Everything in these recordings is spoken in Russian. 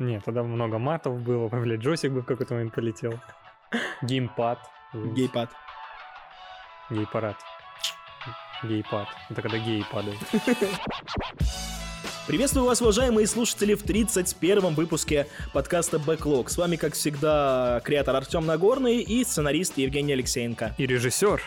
Нет, тогда много матов было, блядь, джойстик бы в какой-то момент полетел. Геймпад. Гейпад. Гей-парад. Гейпад. Это когда геи падают. Приветствую вас, уважаемые слушатели, в 31-м выпуске подкаста Backlog. С вами, как всегда, креатор Артем Нагорный и сценарист Евгений Алексеенко. И режиссер.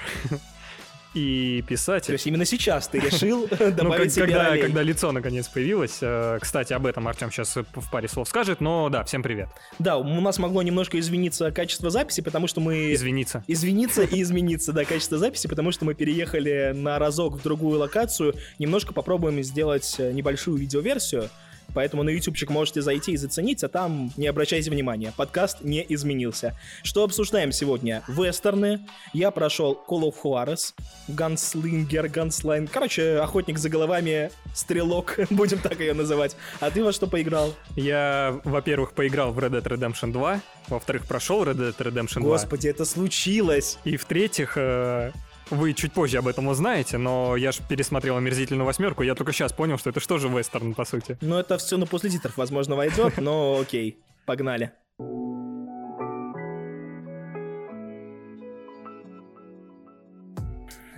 И То писатель. есть именно сейчас ты решил Ну, как- добавить себе когда, когда лицо наконец появилось. Э, Кстати, об этом Артем сейчас в паре слов скажет, но да, всем привет. Да, у нас могло немножко извиниться качество записи, потому что мы... Извиниться. Извиниться и измениться, да, качество записи, потому что мы переехали на разок в другую локацию. Немножко попробуем сделать э, небольшую видеоверсию. Поэтому на ютубчик можете зайти и заценить, а там не обращайте внимания, подкаст не изменился. Что обсуждаем сегодня? Вестерны. Я прошел Call of Juarez, Ганслингер, Ганслайн. Короче, охотник за головами, стрелок, будем так ее называть. А ты во что поиграл? Я, во-первых, поиграл в Red Dead Redemption 2, во-вторых, прошел Red Dead Redemption 2. Господи, это случилось! И в-третьих, э, вы чуть позже об этом узнаете, но я же пересмотрел «Омерзительную восьмерку», я только сейчас понял, что это что же вестерн, по сути. Ну, это все на после титров, возможно, войдет, но окей, погнали.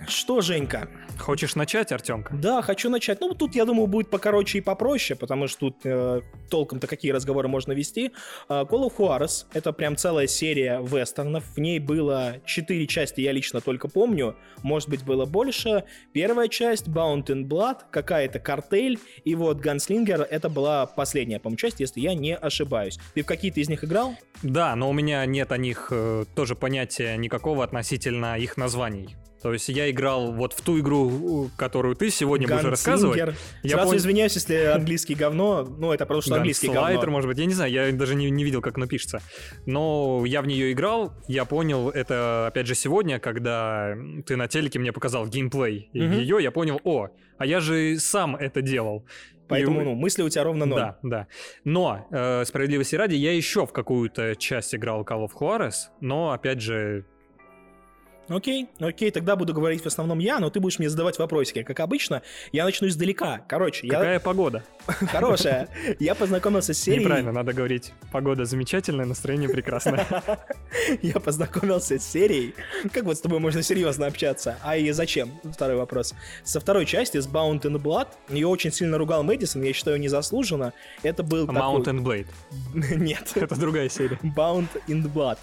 Что, Женька? Хочешь начать, Артемка? Да, хочу начать. Ну, тут, я думаю, будет покороче и попроще, потому что тут э, толком-то какие разговоры можно вести. А, Call of Juarez — это прям целая серия вестернов. В ней было четыре части, я лично только помню. Может быть, было больше. Первая часть — Bound in Blood, какая-то картель. И вот Gunslinger — это была последняя, по-моему, часть, если я не ошибаюсь. Ты в какие-то из них играл? Да, но у меня нет о них э, тоже понятия никакого относительно их названий. То есть я играл вот в ту игру, которую ты сегодня будешь рассказывать. Я Сразу пон- извиняюсь, если английский говно. Ну, это потому что английский Ганслайтер, говно. может быть, я не знаю, я даже не, не видел, как оно пишется. Но я в нее играл, я понял это, опять же, сегодня, когда ты на телеке мне показал геймплей Мгм. ее, я понял, о, а я же сам это делал. Поэтому, И- ну, мысли у тебя ровно ноль. Да, да. Но, э, справедливости ради, я еще в какую-то часть играл Call of Juarez, но, опять же, Окей, окей, тогда буду говорить в основном я, но ты будешь мне задавать вопросики. Как обычно, я начну издалека. Короче, я... какая погода? Хорошая. Я познакомился с серией... Неправильно, надо говорить, погода замечательная, настроение прекрасное. Я познакомился с серией. Как вот с тобой можно серьезно общаться? А и зачем? Второй вопрос. Со второй части, с Bound in Blood, ее очень сильно ругал Мэдисон, я считаю, незаслуженно. Это был такой... Mount and Blade. Нет. Это другая серия. Bound in Blood.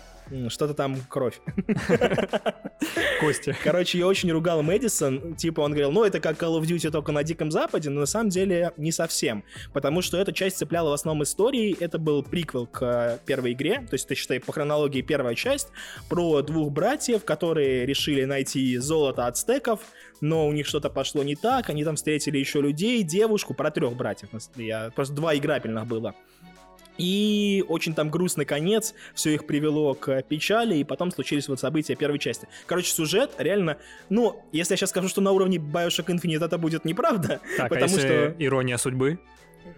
Что-то там кровь. Кости. Короче, я очень ругал Мэдисон. Типа он говорил, ну это как Call of Duty только на Диком Западе, но на самом деле не совсем. Потому что эта часть цепляла в основном истории. Это был приквел к э, первой игре. То есть, ты считай, по хронологии первая часть про двух братьев, которые решили найти золото ацтеков, но у них что-то пошло не так. Они там встретили еще людей, девушку, про трех братьев. Я, просто два играбельных было. И очень там грустный конец, все их привело к печали, и потом случились вот события первой части. Короче, сюжет реально, ну, если я сейчас скажу, что на уровне Bioshock Infinite это будет неправда, Так, а потому если что, ирония судьбы?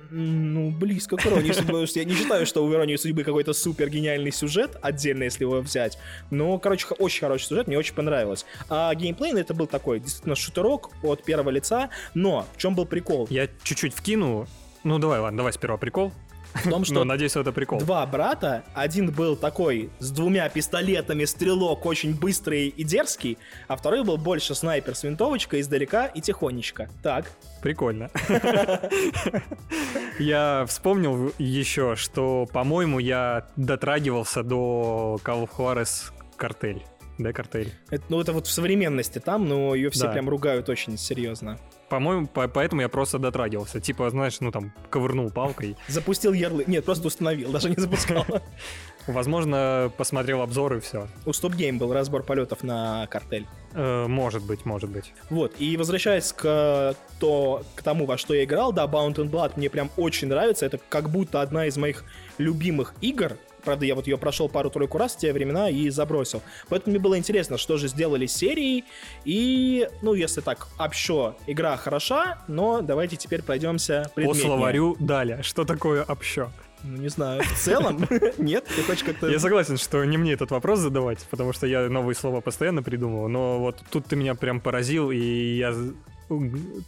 ну, близко к иронии судьбы, я не считаю, что у иронии судьбы какой-то супер гениальный сюжет, отдельно, если его взять, но, короче, очень хороший сюжет, мне очень понравилось. А геймплей это был такой, действительно, шутерок от первого лица, но в чем был прикол? Я чуть-чуть вкину. Ну, давай, ладно, давай сперва прикол. В том, Ну, что надеюсь, это прикол. Два брата, один был такой с двумя пистолетами, стрелок, очень быстрый и дерзкий, а второй был больше снайпер с винтовочкой издалека и тихонечко. Так, Прикольно. Я вспомнил еще, что, по-моему, я дотрагивался до Call of Juarez картель. Да, картель. это, ну это вот в современности там, но ее все Да. прям ругают очень серьезно. По-моему, по- поэтому я просто дотрагивался. Типа, знаешь, ну там, ковырнул палкой. Запустил ярлык, нет, просто установил, даже не запускал. Возможно, посмотрел обзор и все. У Stop Game был разбор полетов на картель. может быть, может быть. Вот, и возвращаясь к, то, к тому, во что я играл, да, Bound and Blood мне прям очень нравится, это как будто одна из моих любимых игр, Правда, я вот ее прошел пару-тройку раз в те времена и забросил. Поэтому мне было интересно, что же сделали с серией. И, ну, если так, общо, игра хороша, но давайте теперь пройдемся По словарю далее. Что такое общо? Ну, не знаю, в целом, нет? Ты хочешь как-то... Я согласен, что не мне этот вопрос задавать, потому что я новые слова постоянно придумываю, но вот тут ты меня прям поразил, и я...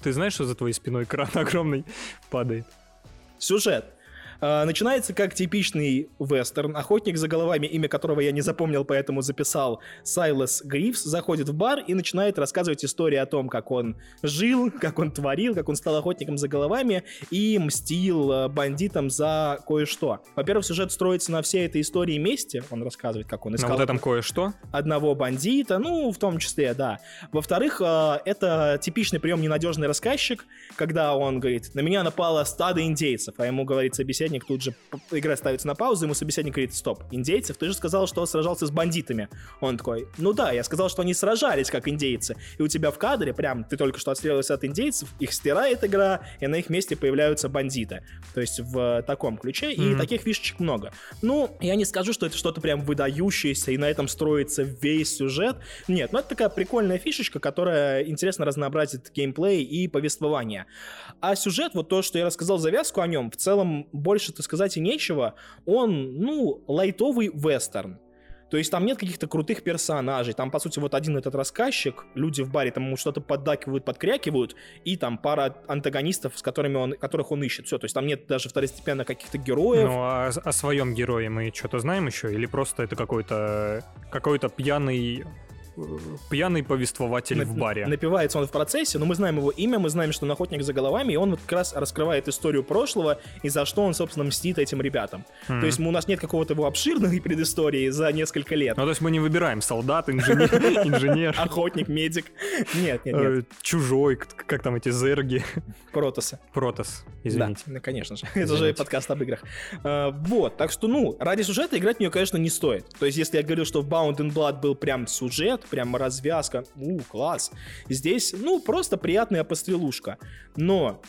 Ты знаешь, что за твоей спиной кран огромный падает? Сюжет. А, начинается как типичный вестерн. Охотник за головами, имя которого я не запомнил, поэтому записал. Сайлас Грифс заходит в бар и начинает рассказывать историю о том, как он жил, как он творил, как он стал охотником за головами и мстил э, бандитам за кое-что. Во-первых, сюжет строится на всей этой истории мести. Он рассказывает, как он искал... На вот этом кое-что? Одного бандита, ну, в том числе, да. Во-вторых, э, это типичный прием ненадежный рассказчик, когда он говорит, на меня напало стадо индейцев, а ему говорит собеседник, тут же игра ставится на паузу, ему собеседник говорит, стоп, индейцев? Ты же сказал, что сражался с бандитами. Он такой, ну да, я сказал, что они сражались как индейцы. И у тебя в кадре, прям, ты только что отстрелился от индейцев, их стирает игра, и на их месте появляются бандиты. То есть в таком ключе, и mm-hmm. таких фишечек много. Ну, я не скажу, что это что-то прям выдающееся, и на этом строится весь сюжет. Нет, ну это такая прикольная фишечка, которая интересно разнообразит геймплей и повествование. А сюжет, вот то, что я рассказал завязку о нем, в целом больше-то сказать и нечего. Он, ну, лайтовый вестерн. То есть там нет каких-то крутых персонажей. Там, по сути, вот один этот рассказчик, люди в баре там ему что-то поддакивают, подкрякивают, и там пара антагонистов, с которыми он, которых он ищет. Все, то есть там нет даже второстепенно каких-то героев. Ну, а о своем герое мы что-то знаем еще? Или просто это какой-то какой-то пьяный пьяный повествователь на, в баре. Напивается он в процессе, но мы знаем его имя, мы знаем, что он охотник за головами, и он вот как раз раскрывает историю прошлого и за что он, собственно, мстит этим ребятам. Mm-hmm. То есть у нас нет какого-то его обширной предыстории за несколько лет. Ну, то есть мы не выбираем солдат, инженер. Охотник, медик. Нет, нет, нет. Э, чужой, как там эти зерги. Протосы. Протос, извините. Да, конечно же. Это же подкаст об играх. Э, вот, так что, ну, ради сюжета играть в нее, конечно, не стоит. То есть, если я говорил, что в Bound and Blood был прям сюжет, прям развязка, у, класс. Здесь, ну, просто приятная пострелушка. Но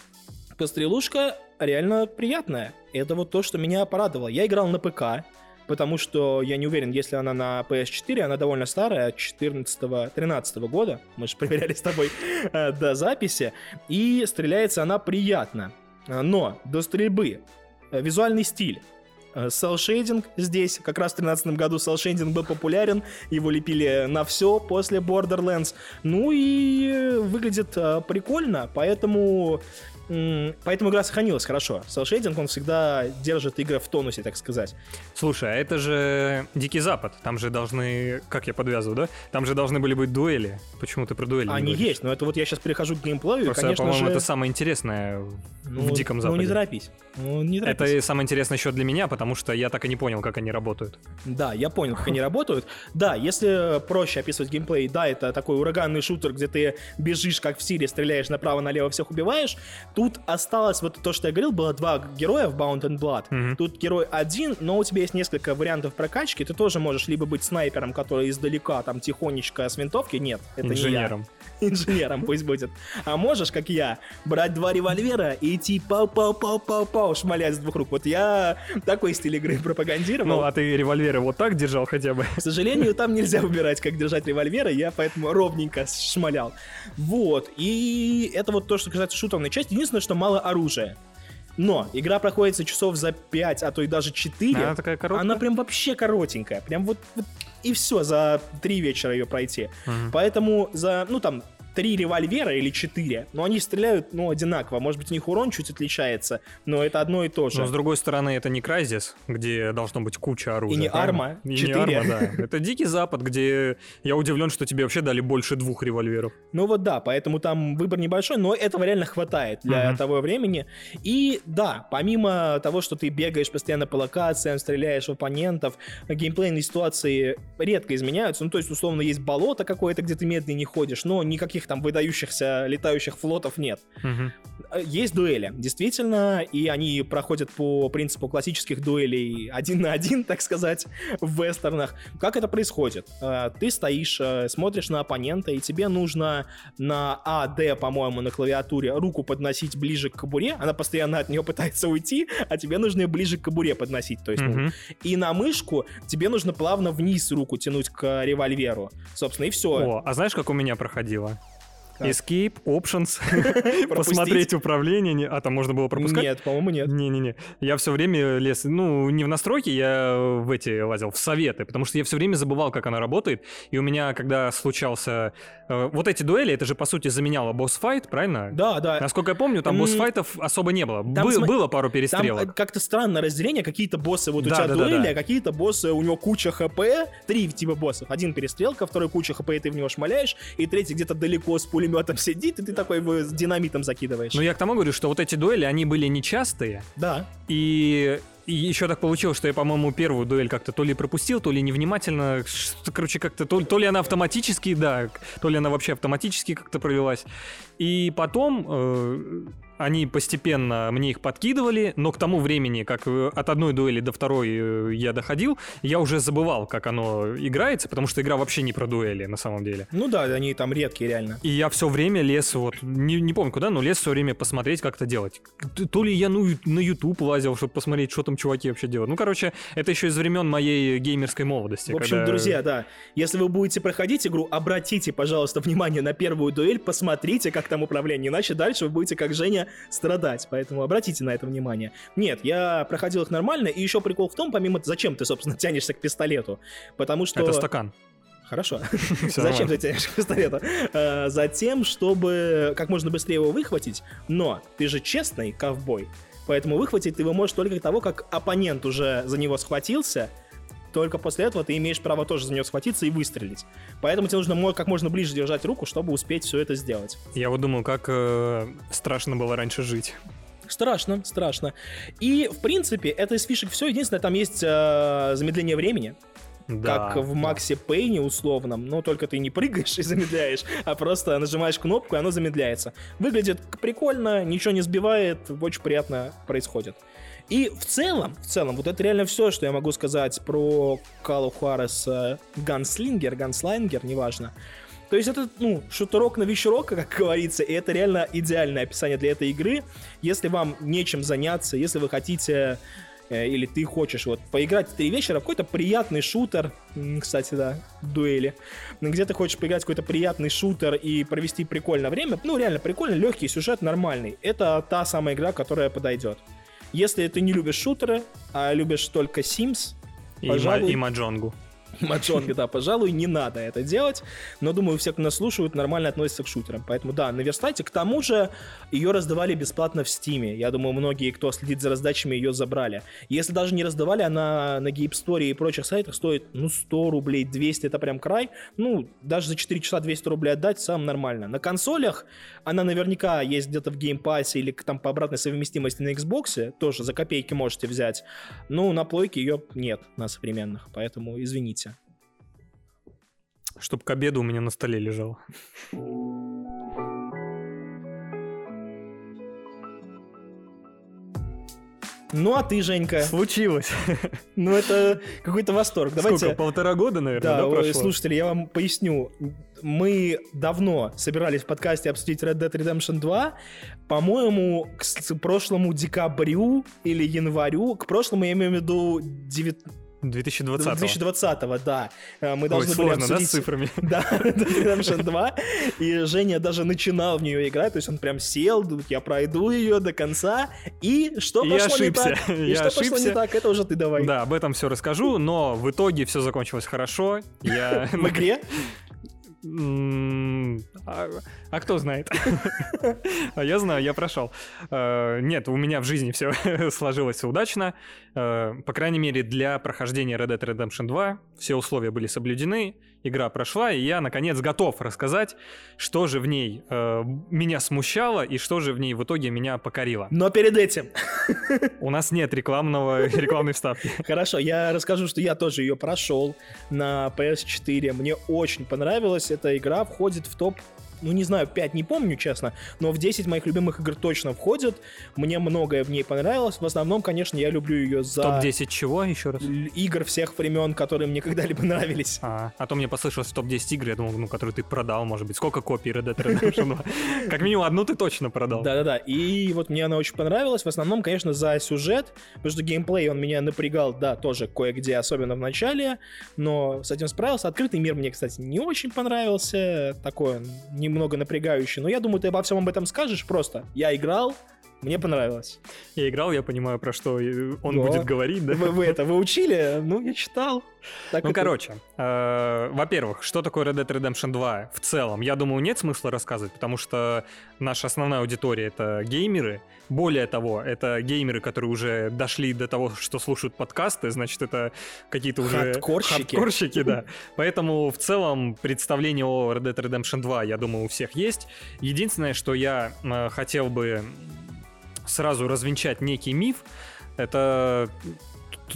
пострелушка реально приятная. Это вот то, что меня порадовало. Я играл на ПК, потому что я не уверен, если она на PS4, она довольно старая, 14-13 года, мы же проверяли с тобой э, до записи, и стреляется она приятно. Но до стрельбы э, визуальный стиль Селшейдинг здесь, как раз в 2013 году селшейдинг был популярен, его лепили на все после Borderlands. Ну и выглядит э, прикольно, поэтому Поэтому игра сохранилась хорошо. Селшейдинг, он всегда держит игры в тонусе, так сказать. Слушай, а это же Дикий Запад. Там же должны... Как я подвязываю, да? Там же должны были быть дуэли. Почему ты про дуэли Они есть, но это вот я сейчас перехожу к геймплею, Просто, и, конечно по-моему, же... это самое интересное ну, в Диком Западе. Ну, не торопись. Ну, не торопись. Это самое интересное еще для меня, потому что я так и не понял, как они работают. Да, я понял, как они работают. Да, если проще описывать геймплей, да, это такой ураганный шутер, где ты бежишь, как в Сире, стреляешь направо-налево, всех убиваешь. Тут осталось вот то, что я говорил, было два героя в Bound and Blood. Mm-hmm. Тут герой один, но у тебя есть несколько вариантов прокачки. Ты тоже можешь либо быть снайпером, который издалека, там, тихонечко с винтовки. Нет, это Инженером. не я. инженером пусть будет. А можешь, как я, брать два револьвера и идти пау-пау-пау-пау-пау, шмалять с двух рук. Вот я такой стиль игры пропагандировал. Ну, а ты револьверы вот так держал хотя бы? К сожалению, там нельзя выбирать, как держать револьверы, я поэтому ровненько шмалял. Вот, и это вот то, что касается шутерной части. Единственное, что мало оружия. Но игра проходится часов за 5, а то и даже 4. Она такая короткая? Она прям вообще коротенькая. Прям вот, вот и все, за 3 вечера ее пройти. Угу. Поэтому за, ну там, три револьвера или четыре, но они стреляют, ну, одинаково. Может быть, у них урон чуть отличается, но это одно и то же. Но, с другой стороны, это не Crysis, где должно быть куча оружия. И не Арма, И не Арма, да. Это Дикий Запад, где я удивлен, что тебе вообще дали больше двух револьверов. Ну вот да, поэтому там выбор небольшой, но этого реально хватает для uh-huh. того времени. И да, помимо того, что ты бегаешь постоянно по локациям, стреляешь в оппонентов, геймплейные ситуации редко изменяются. Ну, то есть, условно, есть болото какое-то, где ты медленно не ходишь, но никаких там выдающихся летающих флотов нет. Угу. Есть дуэли, действительно, и они проходят по принципу классических дуэлей один на один, так сказать, в вестернах. Как это происходит? Э, ты стоишь, э, смотришь на оппонента, и тебе нужно на А, Д, по-моему, на клавиатуре руку подносить ближе к кобуре, она постоянно от нее пытается уйти, а тебе нужно ее ближе к кобуре подносить, то есть, угу. ну, и на мышку тебе нужно плавно вниз руку тянуть к револьверу, собственно, и все. О, а знаешь, как у меня проходило? Escape, Options, посмотреть управление. А, там можно было пропускать? Нет, по-моему, нет. Не-не-не. Я все время лез, ну, не в настройки, я в эти лазил, в советы, потому что я все время забывал, как она работает. И у меня, когда случался... Э, вот эти дуэли, это же, по сути, заменяло босс-файт, правильно? Да, да. Насколько я помню, там босс-файтов особо не было. Там, Бы- см... Было пару перестрелок. Там как-то странное разделение, какие-то боссы вот да, у тебя да, дуэли, да, а какие-то боссы, у него куча хп, три типа боссов. Один перестрелка, второй куча хп, и ты в него шмаляешь, и третий где-то далеко с пулеметом сидит, и ты такой его с динамитом закидываешь. Ну, я к тому говорю, что вот эти дуэли, они были нечастые. Да. И и еще так получилось, что я, по-моему, первую дуэль как-то то ли пропустил, то ли невнимательно. Короче, как-то то, то ли она автоматически, да, то ли она вообще автоматически как-то провелась. И потом э, они постепенно мне их подкидывали, но к тому времени, как э, от одной дуэли до второй э, я доходил, я уже забывал, как оно играется, потому что игра вообще не про дуэли на самом деле. Ну да, они там редкие реально. И я все время лез, вот, не, не помню куда, но лез все время посмотреть, как это делать. То ли я ну, на YouTube лазил, чтобы посмотреть, что там чуваки вообще делают. Ну, короче, это еще из времен моей геймерской молодости. В общем, когда... друзья, да, если вы будете проходить игру, обратите, пожалуйста, внимание на первую дуэль, посмотрите, как там управление, иначе дальше вы будете, как Женя, страдать, поэтому обратите на это внимание. Нет, я проходил их нормально, и еще прикол в том, помимо зачем ты, собственно, тянешься к пистолету, потому что... Это стакан. Хорошо. Зачем ты тянешь к пистолету? А, затем, чтобы как можно быстрее его выхватить, но ты же честный ковбой, поэтому выхватить ты его можешь только того, как оппонент уже за него схватился, только после этого ты имеешь право тоже за нее схватиться и выстрелить. Поэтому тебе нужно как можно ближе держать руку, чтобы успеть все это сделать. Я вот думал, как э, страшно было раньше жить. Страшно, страшно. И, в принципе, это из фишек все. Единственное, там есть э, замедление времени. Да, как в Максе да. Пейне условном, но только ты не прыгаешь и замедляешь, а просто нажимаешь кнопку, и оно замедляется. Выглядит прикольно, ничего не сбивает, очень приятно происходит. И в целом, в целом, вот это реально все, что я могу сказать про of Juarez Ганслингер, Ганслайнгер, неважно. То есть это, ну, шутерок на вечерок, как говорится, и это реально идеальное описание для этой игры. Если вам нечем заняться, если вы хотите э, или ты хочешь вот поиграть в три вечера, какой-то приятный шутер, кстати, да, дуэли, где ты хочешь поиграть в какой-то приятный шутер и провести прикольное время, ну, реально прикольно, легкий сюжет, нормальный. Это та самая игра, которая подойдет. Если ты не любишь шутеры, а любишь только Sims, и, пожалуй... и Маджонгу. Маджонга, да, пожалуй, не надо это делать. Но, думаю, все, кто нас слушают, нормально относятся к шутерам. Поэтому, да, наверстайте. К тому же, ее раздавали бесплатно в Стиме. Я думаю, многие, кто следит за раздачами, ее забрали. Если даже не раздавали, она на Game Store и прочих сайтах стоит, ну, 100 рублей, 200, это прям край. Ну, даже за 4 часа 200 рублей отдать, сам нормально. На консолях она наверняка есть где-то в Game Pass или там по обратной совместимости на Xbox, тоже за копейки можете взять. Но на плойке ее нет на современных, поэтому извините. Чтоб к обеду у меня на столе лежал. Ну а ты, Женька? Случилось. Ну это какой-то восторг. Давайте... Сколько, полтора года, наверное, да, да прошло? слушатели, я вам поясню. Мы давно собирались в подкасте обсудить Red Dead Redemption 2. По-моему, к прошлому декабрю или январю, к прошлому я имею в виду 9 2020 2020 да. Э, мы должны Ой, были сложно, обсудить... да, с цифрами? Да, Redemption 2, и Женя даже начинал в нее играть, то есть он прям сел, я пройду ее до конца, и что и пошло ошибся. не так? И я что ошибся. пошло не так, это уже ты давай. Да, об этом все расскажу, но в итоге все закончилось хорошо. Я... В игре? А, а кто знает? А я знаю, я прошел. Э, нет, у меня в жизни все сложилось удачно. Э, по крайней мере, для прохождения Red Dead Redemption 2 все условия были соблюдены, игра прошла, и я, наконец, готов рассказать, что же в ней э, меня смущало и что же в ней в итоге меня покорило. Но перед этим... У нас нет рекламного, рекламной вставки. Хорошо, я расскажу, что я тоже ее прошел на PS4. Мне очень понравилось. Эта игра входит в топ ну не знаю, 5 не помню, честно, но в 10 моих любимых игр точно входит. Мне многое в ней понравилось. В основном, конечно, я люблю ее за... Топ-10 чего, еще раз? Игр всех времен, которые мне когда-либо нравились. А, а то мне послышалось топ-10 игр, я думал, ну, которые ты продал, может быть. Сколько копий Red Dead Redemption 2? Как минимум одну ты точно продал. Да-да-да, и вот мне она очень понравилась. В основном, конечно, за сюжет, потому что геймплей, он меня напрягал, да, тоже кое-где, особенно в начале, но с этим справился. Открытый мир мне, кстати, не очень понравился. Такой не немного напрягающий. Но я думаю, ты обо всем об этом скажешь просто. Я играл, мне понравилось. Я играл, я понимаю, про что он Да. будет говорить, да? Вы, вы это вы учили? Ну, я читал. Так Ну, это- короче, э, во-первых, что такое Red Dead Redemption 2 в целом? Я думаю, нет смысла рассказывать, потому что наша основная аудитория — это геймеры. Более того, это геймеры, которые уже дошли до того, что слушают подкасты, значит, это какие-то уже... Хардкорщики. Хардкорщики, да. Поэтому в целом представление о Red Dead Redemption 2, я думаю, у всех есть. Единственное, что я э, хотел бы сразу развенчать некий миф, это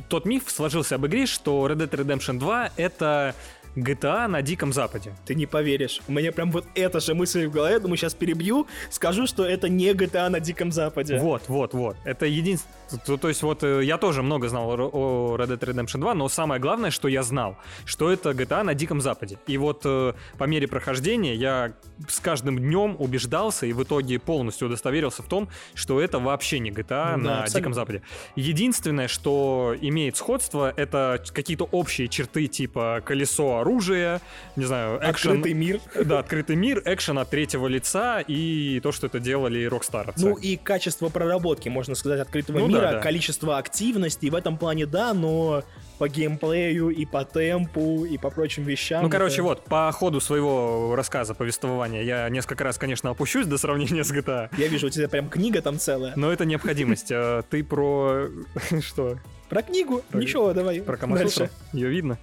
тот миф сложился об игре, что Red Dead Redemption 2 это GTA на Диком Западе. Ты не поверишь. У меня прям вот эта же мысль в голове. Думаю, сейчас перебью. Скажу, что это не GTA на Диком Западе. Вот, вот, вот. Это единственное... То, то есть вот э, я тоже много знал о, Red Dead Redemption 2, но самое главное, что я знал, что это GTA на Диком Западе. И вот э, по мере прохождения я с каждым днем убеждался и в итоге полностью удостоверился в том, что это вообще не GTA Да, на абсолютно. Диком Западе. Единственное, что имеет сходство, это какие-то общие черты типа колесо оружия, не знаю, экшен... Открытый мир. Да, открытый мир, экшен от третьего лица и то, что это делали Rockstar. Ну и качество проработки, можно сказать, открытого Ну да, мира, да. количество активности в этом плане, да, но по геймплею и по темпу и по прочим вещам. Ну, короче, это- вот, по ходу своего рассказа, повествования, я несколько раз, конечно, опущусь до сравнения с GTA, Я вижу, у тебя прям книга там целая. но это необходимость. А Ты про... Что? Про книгу? Про- Ничего, давай. Про Камасутру? Ее видно?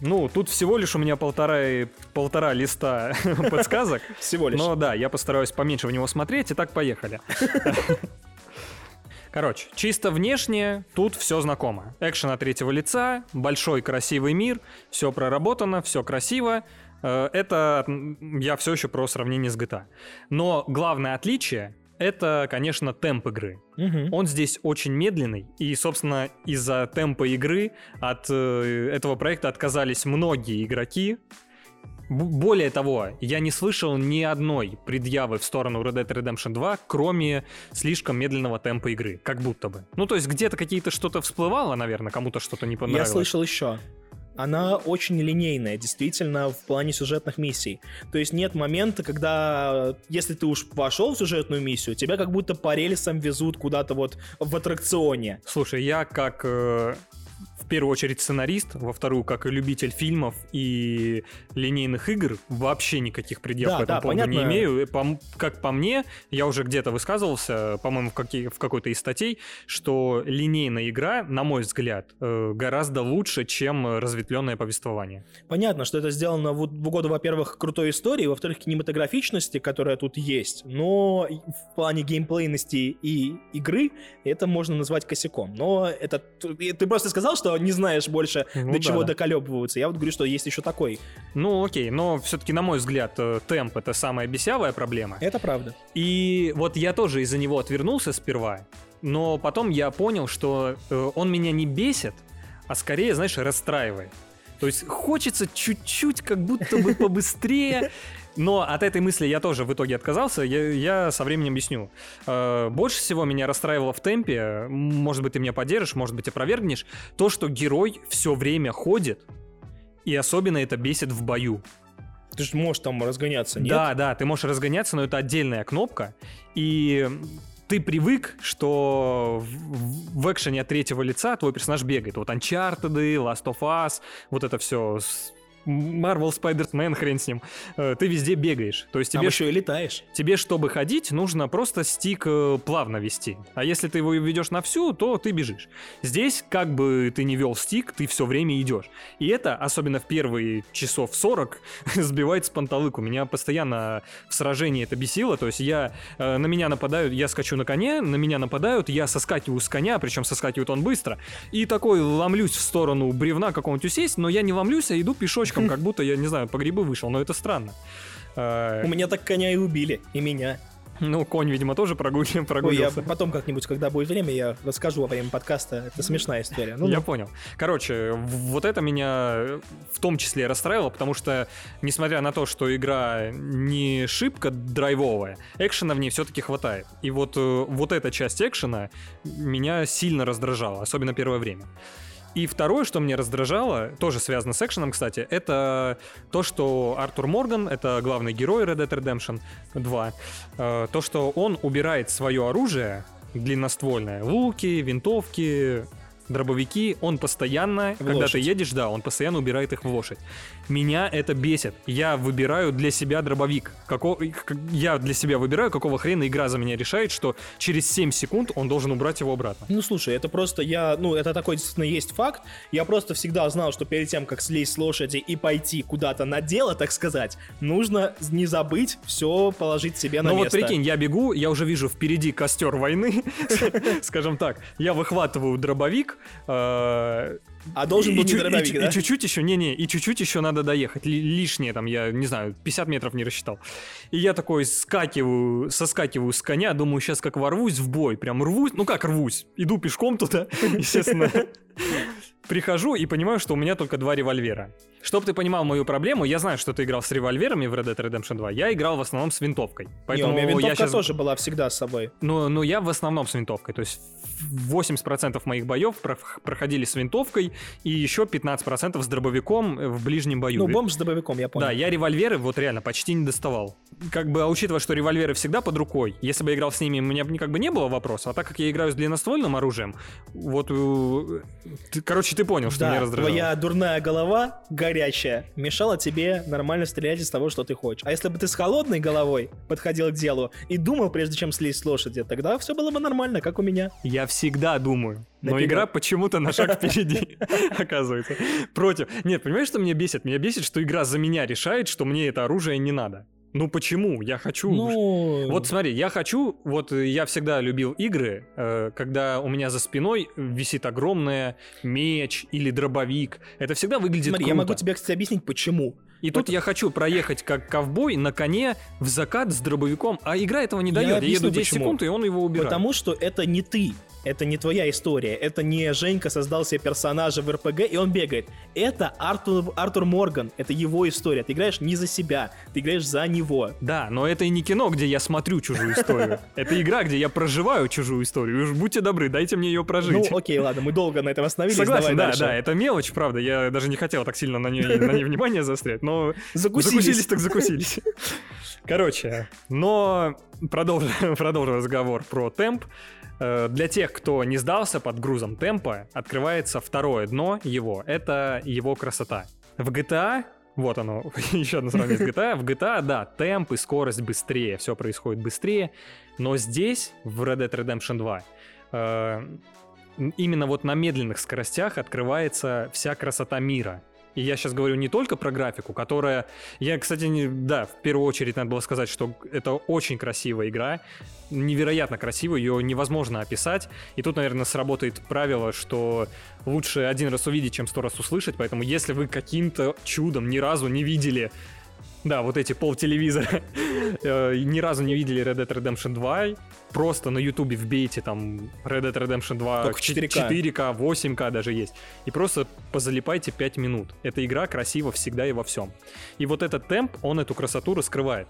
Ну, тут всего лишь у меня полтора, полтора листа подсказок. Всего лишь. Но да, я постараюсь поменьше в него смотреть. Итак, поехали. Короче, чисто внешне тут все знакомо. Экшен от третьего лица, большой красивый мир, все проработано, все красиво. Э, Это я все еще про сравнение с GTA. Но главное отличие это, конечно, темп игры. Мгм. Он здесь очень медленный, и, собственно, из-за темпа игры от э, этого проекта отказались многие игроки. Б- Более того, я не слышал ни одной предъявы в сторону Red Dead Redemption 2, кроме слишком медленного темпа игры, как будто бы. Ну, то есть где-то какие-то что-то всплывало, наверное, кому-то что-то не Я понравилось. слышал еще. Она очень линейная, действительно, в плане сюжетных миссий. То есть нет момента, когда, если ты уж вошел в сюжетную миссию, тебя как будто по рельсам везут куда-то вот в аттракционе. Слушай, я как э, в первую очередь сценарист, во вторую как и любитель фильмов и линейных игр, вообще никаких предъяв Да, по этому да, поводу не понятно. имею. И пом- как по мне, я уже где-то высказывался, по-моему, в, какие- в какой-то из статей, что линейная игра, на мой взгляд, э, гораздо лучше, чем разветвленное повествование. Понятно, что это сделано в, в угоду, во-первых, крутой истории, во-вторых, кинематографичности, которая тут есть, но в плане геймплейности и игры это можно назвать косяком. Но это... Ты просто сказал, что не знаешь больше, Ну до да, чего да. доколебываются. Я вот говорю, что есть еще такой. Ну окей, но все-таки, на мой взгляд, э, темп — это самая бесявая проблема. Это правда. И вот я тоже из-за него отвернулся сперва, но потом я понял, что э, он меня не бесит, а скорее, знаешь, расстраивает. То есть хочется чуть-чуть как будто бы побыстрее, но от этой мысли я тоже в итоге отказался, я, я со временем объясню. Э, больше всего меня расстраивало в темпе, может быть, ты меня поддержишь, может быть, опровергнешь, то, что герой все время ходит, и особенно это бесит в бою. Ты же можешь там разгоняться, нет? Да, да, ты можешь разгоняться, но это отдельная кнопка. И ты привык, что в экшене от третьего лица твой персонаж бегает. Вот Uncharted, Last of Us, вот это все. Marvel Spider-Man, хрен с ним. Э, Ты везде бегаешь. То есть Там тебе, еще и летаешь. тебе, чтобы ходить, нужно просто стик э, плавно вести. А если ты его ведешь на всю, то ты бежишь. Здесь, как бы ты не вел стик, ты все время идешь. И это, особенно в первые часов 40, сбивает с панталыку. Меня постоянно в сражении это бесило. То есть я, э, на меня нападают, я скачу на коне, на меня нападают, я соскакиваю с коня, причем соскакивает он быстро. И такой ломлюсь в сторону бревна какого-нибудь усесть, но я не ломлюсь, а иду пешочком, как будто я, не знаю, по грибы вышел. Но это странно. Э, У меня так коня и убили, и меня. Ну, конь, видимо, тоже прогули- Ой, я прогулился. потом как-нибудь, когда будет время, я расскажу во время подкаста. Это смешная история. Ну, Я ну. понял. Короче, вот это меня в том числе расстраивало, потому что, несмотря на то, что игра не шибко драйвовая, экшена в ней все-таки хватает. И вот, э, вот эта часть экшена меня сильно раздражала, особенно первое время. И второе, что мне раздражало, тоже связано с экшеном, кстати, это то, что Артур Морган, это главный герой Red Dead Redemption 2, э, то, что он убирает свое оружие длинноствольное, луки, винтовки, дробовики, он постоянно, В когда лошадь. ты едешь, да, он постоянно убирает их в лошадь. Меня это бесит. Я выбираю для себя дробовик. Како... как- Я для себя выбираю, какого хрена игра за меня решает, что через 7 секунд он должен убрать его обратно. Ну, слушай, это просто я, ну, это такой действительно есть факт. Я просто всегда знал, что перед тем, как слезть с лошади и пойти куда-то на дело, так сказать, нужно не забыть все положить себе на Ну вот место. прикинь, я бегу, я уже вижу впереди костер войны, скажем так. Я выхватываю дробовик, э, А должен был чу- и дробовик, да? И чуть-чуть еще, не-не, и чуть-чуть еще надо доехать. Ли- Лишнее там, я не знаю, 50 метров не рассчитал. И я такой скакиваю, соскакиваю с коня, думаю, сейчас как ворвусь в бой, прям рвусь, ну как рвусь, иду пешком туда, естественно. Прихожу и понимаю, что у меня только два револьвера. Чтоб ты понимал мою проблему, я знаю, что ты играл с револьверами в Red Dead Redemption 2. Я играл в основном с винтовкой. Не, у Поэтому меня винтовка я щас- тоже была всегда с собой. ну, ну, я в основном с винтовкой. То есть 80% моих боев прох- проходили с винтовкой, и еще 15% с дробовиком в ближнем бою. Ну, бомб с дробовиком, я понял. Да, я револьверы вот реально почти не доставал. Как бы, а учитывая, что револьверы всегда под рукой, если бы я играл с ними, у меня как бы не было вопроса. А так как я играю с длинноствольным оружием, вот, э, ты- короче, ты понял, что меня Да, раздражало. твоя дурная голова, горячая, мешала тебе нормально стрелять из того, что ты хочешь. А если бы ты с холодной головой подходил к делу и думал, прежде чем слезть с лошади, тогда все было бы нормально, как у меня. Я всегда думаю. Но Нафига? игра почему-то на шаг впереди, оказывается. Против. Нет, понимаешь, что меня бесит? Меня бесит, что игра за меня решает, что мне это оружие не надо. Ну почему? Я хочу... Ну, Вот смотри, я хочу, вот э, я всегда любил игры, э, когда у меня за спиной висит огромная меч или дробовик. Это всегда выглядит смотри, круто. я могу тебе, кстати, объяснить, почему. И тут я хочу проехать как ковбой на коне в закат с дробовиком, а игра этого не Я дает. Я, объясню, еду 10 почему. секунд, и он его убирает. Потому что это не ты. Это не твоя история. Это не Женька создал себе персонажа в РПГ, и он бегает. Это Артур, Артур Морган. Это его история. Ты играешь не за себя. Ты играешь за него. Да, но это и не кино, где я смотрю чужую историю. Это игра, где я проживаю чужую историю. И уж будьте добры, дайте мне ее прожить. Ну, окей, ладно, мы долго на этом остановились. Согласен, да, дальше. да, это мелочь, правда. Я даже не хотел так сильно на ней, на ней внимание заострять, но Закусились. закусились так закусились. Короче, но продолжим, продолжим разговор про темп. Э, Для тех, кто не сдался под грузом темпа, открывается второе дно его. Это его красота. В GTA вот оно, еще одно сравнение с GTA. В GTA, да, темп и скорость быстрее, все происходит быстрее. Но здесь, в Red Dead Redemption 2, э, именно вот на медленных скоростях открывается вся красота мира. И я сейчас говорю не только про графику, которая... Я, кстати, не... да, в первую очередь надо было сказать, что это очень красивая игра, невероятно красивая, ее невозможно описать. И тут, наверное, сработает правило, что лучше один раз увидеть, чем сто раз услышать. Поэтому если вы каким-то чудом ни разу не видели да, вот эти пол телевизора. Э, Ни разу не видели Red Dead Redemption 2. Просто на Ютубе вбейте там Red Dead Redemption 2 Только в 4К. 4К, 8К даже есть. И просто позалипайте 5 минут. Эта игра красива всегда и во всем. И вот этот темп, он эту красоту раскрывает.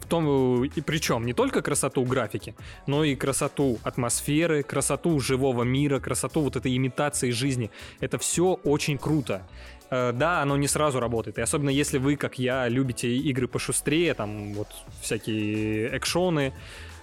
В том, и причем не только красоту графики, но и красоту атмосферы, красоту живого мира, красоту вот этой имитации жизни. Это все очень круто. Э, Да, оно не сразу работает. И особенно если вы, как я, любите игры пошустрее, там вот всякие экшоны,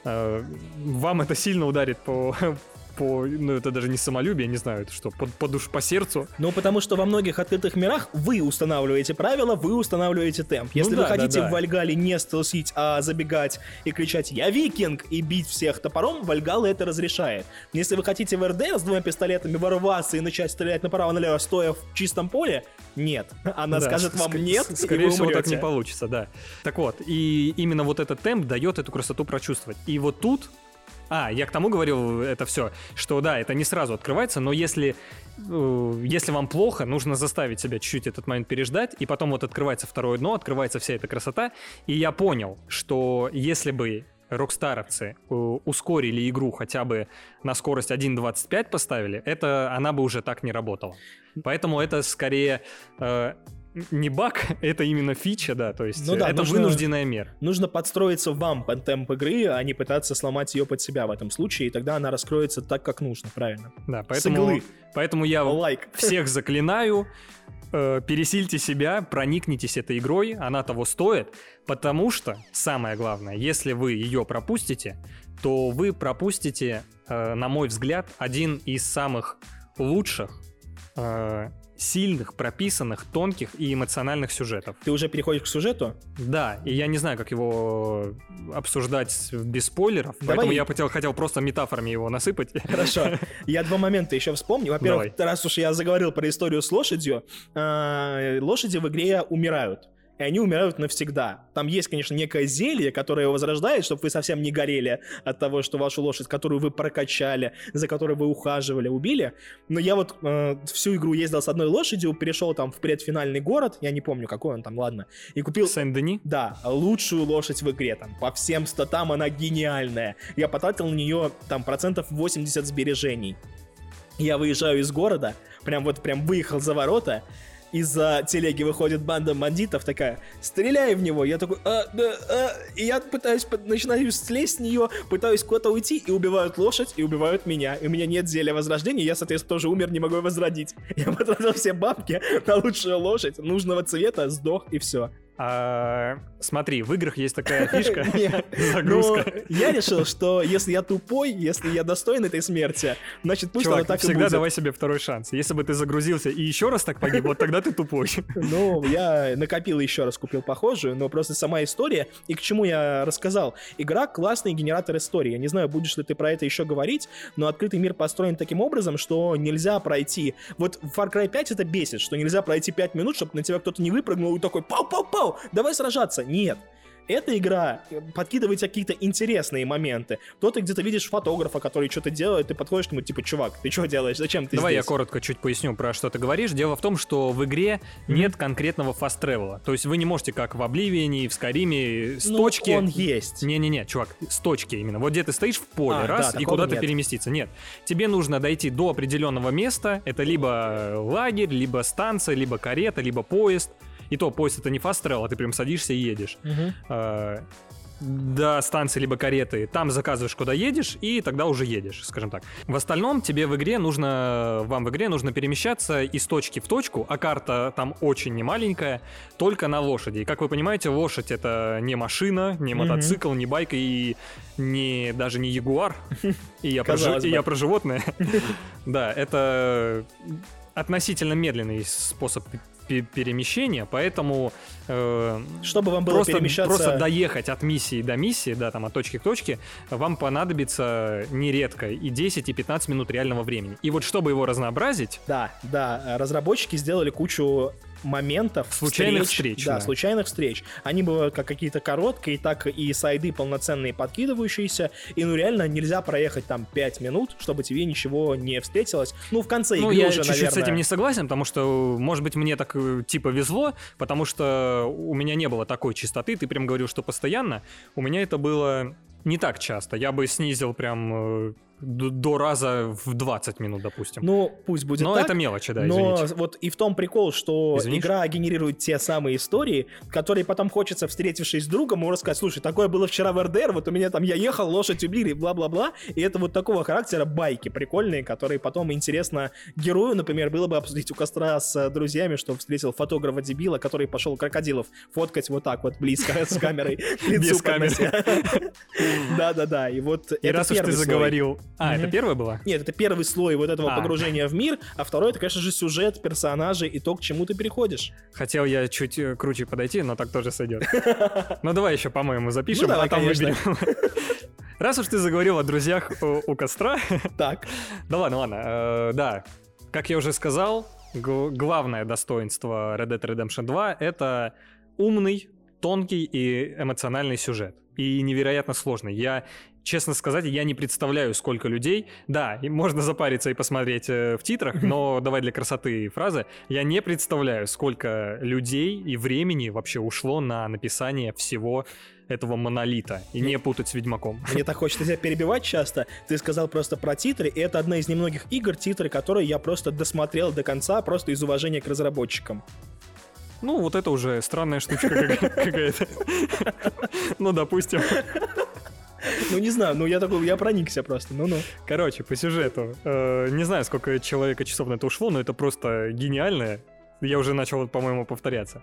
э, вам это сильно ударит по, по ну это даже не самолюбие, не знаю, это что, по, по душ, по сердцу. Ну, потому что во многих открытых мирах вы устанавливаете правила, вы устанавливаете темп. Если Ну да, вы хотите да, да. в Вальгале не стелсить, а забегать и кричать «Я викинг!» и бить всех топором, Вальгала это разрешает. Если вы хотите в РД с двумя пистолетами ворваться и начать стрелять направо-налево, стоя в чистом поле, нет. Она Да, скажет вам ск- «нет», с- и Скорее всего, так не получится, да. Так вот, и именно вот этот темп дает эту красоту прочувствовать. И вот тут... А, я к тому говорил это все, что да, это не сразу открывается, но если, э, если вам плохо, нужно заставить себя чуть-чуть этот момент переждать, и потом вот открывается второе дно, открывается вся эта красота, и я понял, что если бы рокстаровцы э, ускорили игру хотя бы на скорость 1.25 поставили, это она бы уже так не работала. Поэтому это скорее э, не баг, это именно фича, да, то есть Ну да, это нужно- вынужденная мера. Нужно подстроиться вам под темп игры, а не пытаться сломать ее под себя в этом случае, и тогда она раскроется так, как нужно, правильно. Да, С поэтому, иглы. поэтому я Лайк. всех заклинаю, э, пересильте себя, проникнитесь этой игрой, она того стоит, потому что, самое главное, если вы ее пропустите, то вы пропустите, э, на мой взгляд, один из самых лучших, э, сильных, прописанных, тонких и эмоциональных сюжетов. Ты уже переходишь к сюжету? Да, и я не знаю, как его обсуждать без спойлеров, Давай. поэтому я хотел, хотел просто метафорами его насыпать. Хорошо. Я два момента еще вспомню. Во-первых, раз уж я заговорил про историю с лошадью, э, лошади в игре умирают. И они умирают навсегда. Там есть, конечно, некое зелье, которое возрождает, чтобы вы совсем не горели от того, что вашу лошадь, которую вы прокачали, за которой вы ухаживали, убили. Но я вот э, всю игру ездил с одной лошадью, перешел там в предфинальный город, я не помню, какой он там, ладно, и купил Сен-Дени? да, лучшую лошадь в игре, там, по всем статам она гениальная. Я потратил на нее, там, процентов 80 сбережений. Я выезжаю из города, прям вот, прям выехал за ворота, из-за телеги выходит банда бандитов, такая, стреляй в него. Я такой, а, да, а. И я пытаюсь, начинаю слезть с нее, пытаюсь куда-то уйти, и убивают лошадь, и убивают меня. И у меня нет зелья возрождения, я, соответственно, тоже умер, не могу возродить. Я потратил все бабки на лучшую лошадь, нужного цвета, сдох, и все. А, смотри, в играх есть такая фишка. Загрузка. Но я решил, что если я тупой, если я достоин этой смерти, значит пусть оно так и всегда давай себе второй шанс. Если бы ты загрузился и еще раз так погиб, вот тогда ты тупой. Ну, я накопил еще раз, купил похожую, но просто сама история, и к чему я рассказал. Игра классный генератор истории. Я не знаю, будешь ли ты про это еще говорить, но открытый мир построен таким образом, что нельзя пройти... Вот в Far Cry 5 это бесит, что нельзя пройти 5 минут, чтобы на тебя кто-то не выпрыгнул и такой «Пау-пау-пау! Давай сражаться!» Нет. Эта игра э, подкидывает тебе какие-то интересные моменты. То ты где-то видишь фотографа, который что-то делает, ты подходишь к нему, типа, чувак, ты что делаешь, зачем ты Давай я здесь? коротко чуть поясню, про что ты говоришь. Дело в том, что в игре нет конкретного фаст-тревела. То есть вы не можете, как в Обливине и в Скайриме, с Ну, точки... он есть. Не-не-не, чувак, с точки именно. Вот где ты стоишь в поле, А, раз, да, и куда-то нет. переместиться. Нет. Тебе нужно дойти до определенного места. Это либо лагерь, либо станция, либо карета, либо поезд. И то поезд это не фаст а ты прям садишься и едешь. Э, до станции либо кареты, там заказываешь, куда едешь, и тогда уже едешь, скажем так. В остальном тебе в игре нужно, вам в игре нужно перемещаться из точки в точку, а карта там очень немаленькая, только на лошади. И как вы понимаете, лошадь это не машина, не мотоцикл, не байк и не, даже не ягуар. И я, про, и я про животное. Да, это относительно медленный способ перемещения, поэтому э, Чтобы вам было просто, перемещаться... просто доехать от миссии до миссии, да, там от точки к точке, вам понадобится нередко и 10, и 15 минут реального времени. И вот чтобы его разнообразить, Да, да, разработчики сделали кучу моментов, Случайных встреч, да, да. случайных встреч. Они бывают как какие-то короткие, так и сайды полноценные подкидывающиеся. И ну реально нельзя проехать там 5 минут, чтобы тебе ничего не встретилось. Ну, в конце ну, игры я уже, чуть-чуть наверное... с этим не согласен, потому что, может быть, мне так э, типа везло, потому что у меня не было такой частоты, ты прям говорил, что постоянно. У меня это было не так часто. Я бы снизил прям до раза в 20 минут, допустим. Ну, пусть будет Но так. это мелочи, да, Но извините. вот и в том прикол, что Извинишь? игра генерирует те самые истории, которые потом хочется, встретившись с другом, ему рассказать, слушай, такое было вчера в РДР, вот у меня там я ехал, лошадь убили, бла-бла-бла, и это вот такого характера байки прикольные, которые потом интересно герою, например, было бы обсудить у костра с э, друзьями, что встретил фотографа-дебила, который пошел крокодилов фоткать вот так вот близко с камерой Без камеры. Да-да-да, и вот И раз уж ты заговорил... А, Мгм. это первая была? Нет, это первый слой вот этого А. погружения в мир, а второй это, конечно же, сюжет, персонажи и то, к чему ты переходишь. Хотел я чуть э, круче подойти, но так тоже сойдет. Ну давай еще, по-моему, запишем, Ну, а там выберем. Раз уж ты заговорил о друзьях у, костра, Так. да ладно, ладно, э, да, как я уже сказал, главное достоинство Red Dead Redemption 2 — это умный, тонкий и эмоциональный сюжет. И невероятно сложный. Я, честно сказать, я не представляю, сколько людей... Да, можно запариться и посмотреть э, в титрах, но давай для красоты фразы. Я не представляю, сколько людей и времени вообще ушло на написание всего этого монолита. И не путать с Ведьмаком. Мне так хочется тебя перебивать часто. Ты сказал просто про титры, и это одна из немногих игр, титры, которые я просто досмотрел до конца, просто из уважения к разработчикам. Ну, вот это уже странная штучка какая-то. Ну, допустим. Ну, не знаю, ну я такой, я проникся просто, ну-ну. Короче, по сюжету. Э, не знаю, сколько человека часов на это ушло, но это просто гениально. Я уже начал, по-моему, повторяться.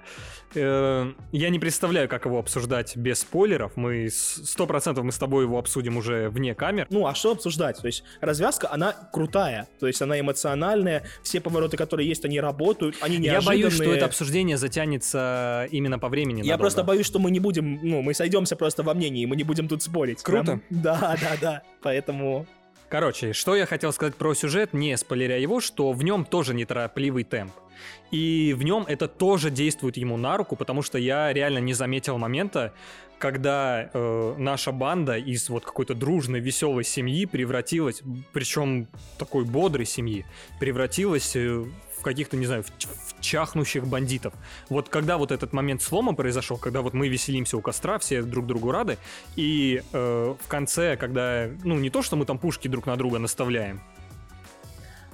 Э, я не представляю, как его обсуждать без спойлеров. Мы сто процентов мы с тобой его обсудим уже вне камер. Ну, а что обсуждать? То есть развязка, она крутая. То есть она эмоциональная. Все повороты, которые есть, они работают, они неожиданные. Я боюсь, что это обсуждение затянется именно по времени. Я надолго. просто боюсь, что мы не будем, ну, мы сойдемся просто во мнении, мы не будем тут спорить. Круто. Прям, да, да, да. Поэтому Короче, что я хотел сказать про сюжет, не спойлеря его, что в нем тоже неторопливый темп. И в нем это тоже действует ему на руку, потому что я реально не заметил момента, когда э, наша банда из вот какой-то дружной, веселой семьи превратилась, причем такой бодрой семьи, превратилась э, в каких-то, не знаю, в, в чахнущих бандитов. Вот когда вот этот момент слома произошел, когда вот мы веселимся у костра, все друг другу рады, и э, в конце, когда, ну, не то, что мы там пушки друг на друга наставляем,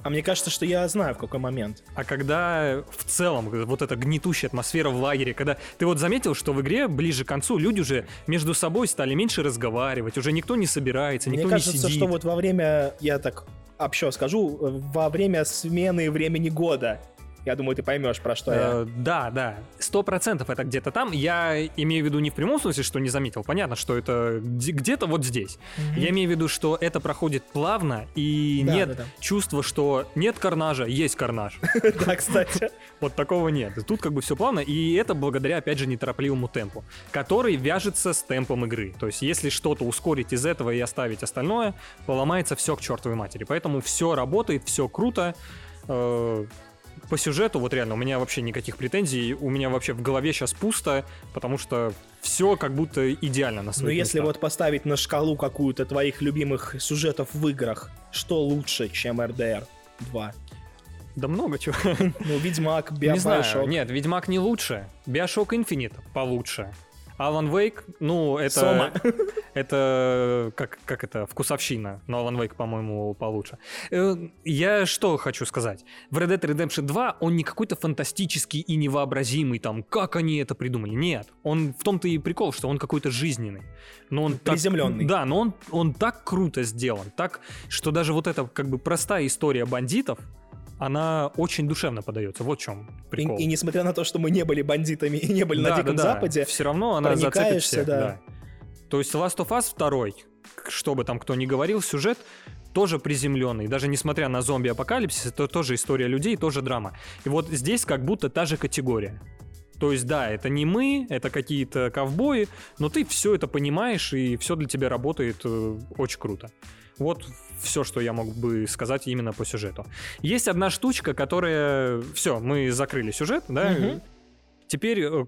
а мне кажется, что я знаю, в какой момент. А когда в целом вот эта гнетущая атмосфера в лагере, когда ты вот заметил, что в игре ближе к концу люди уже между собой стали меньше разговаривать, уже никто не собирается, никто мне кажется, не сидит. что вот во время, я так общо скажу, во время смены времени года я думаю, ты поймешь, про что я. Э, да, да. Сто процентов это где-то там. Я имею в виду не в прямом смысле, что не заметил. Понятно, что это где-то вот здесь. Я имею в виду, что это проходит плавно, и да, нет да, да. чувства, что нет карнажа, есть карнаж. Да, кстати. Вот такого нет. Тут как бы все плавно, и это благодаря, опять же, неторопливому темпу, который вяжется с темпом игры. То есть, если что-то ускорить из этого и оставить остальное, поломается все к чертовой матери. Поэтому все работает, все круто э, по сюжету, вот реально, у меня вообще никаких претензий, у меня вообще в голове сейчас пусто, потому что все как будто идеально на своих Но если вот поставить на шкалу какую-то твоих любимых сюжетов в играх, что лучше, чем RDR 2? Да много чего. Ну, Ведьмак, Биошок. Не знаю, нет, Ведьмак не лучше. Биошок Infinite получше. Alan Wake, ну, это... Сома. Это как, как это, вкусовщина. Но Alan Wake, по-моему, получше. Э, я что хочу сказать. В Red Dead Redemption 2 он не какой-то фантастический и невообразимый, там, как они это придумали. Нет. Он в том-то и прикол, что он какой-то жизненный. Но он Приземленный. Так, да, но он, он так круто сделан. Так, что даже вот эта как бы простая история бандитов, она очень душевно подается. Вот в чем прикол. И, и несмотря на то, что мы не были бандитами и не были да, на Диком да, да. Западе, все равно она зацепит всех. Да. да. То есть Last of Us 2, что бы там кто ни говорил, сюжет тоже приземленный. Даже несмотря на зомби-апокалипсис, это тоже история людей, тоже драма. И вот здесь как будто та же категория. То есть, да, это не мы, это какие-то ковбои, но ты все это понимаешь, и все для тебя работает э, очень круто. Вот все, что я мог бы сказать именно по сюжету. Есть одна штучка, которая... Все, мы закрыли сюжет, да? Угу. Теперь э,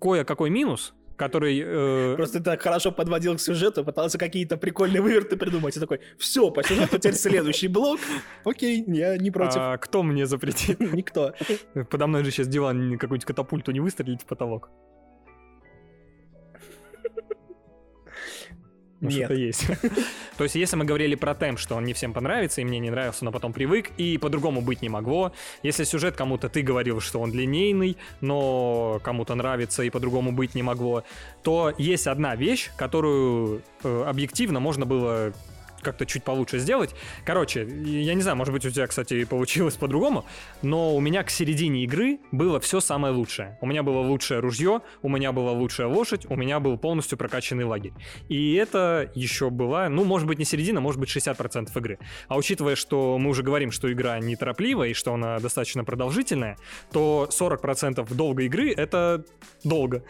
кое-какой минус, который... Э... Просто так хорошо подводил к сюжету, пытался какие-то прикольные выверты придумать, и такой, все, по сюжету теперь следующий блок. Окей, я не против. А кто мне запретил? Никто. Подо мной же сейчас диван какую-нибудь катапульту не выстрелить в потолок. Ну, Нет. что-то есть. То есть, если мы говорили про темп, что он не всем понравится, и мне не нравился, но потом привык, и по-другому быть не могло. Если сюжет кому-то ты говорил, что он длиннейный, но кому-то нравится и по-другому быть не могло, то есть одна вещь, которую э, объективно можно было как-то чуть получше сделать. Короче, я не знаю, может быть у тебя, кстати, получилось по-другому, но у меня к середине игры было все самое лучшее. У меня было лучшее ружье, у меня была лучшая лошадь, у меня был полностью прокачанный лагерь. И это еще была, ну, может быть, не середина, может быть, 60% игры. А учитывая, что мы уже говорим, что игра неторопливая и что она достаточно продолжительная, то 40% долгой игры — это долго.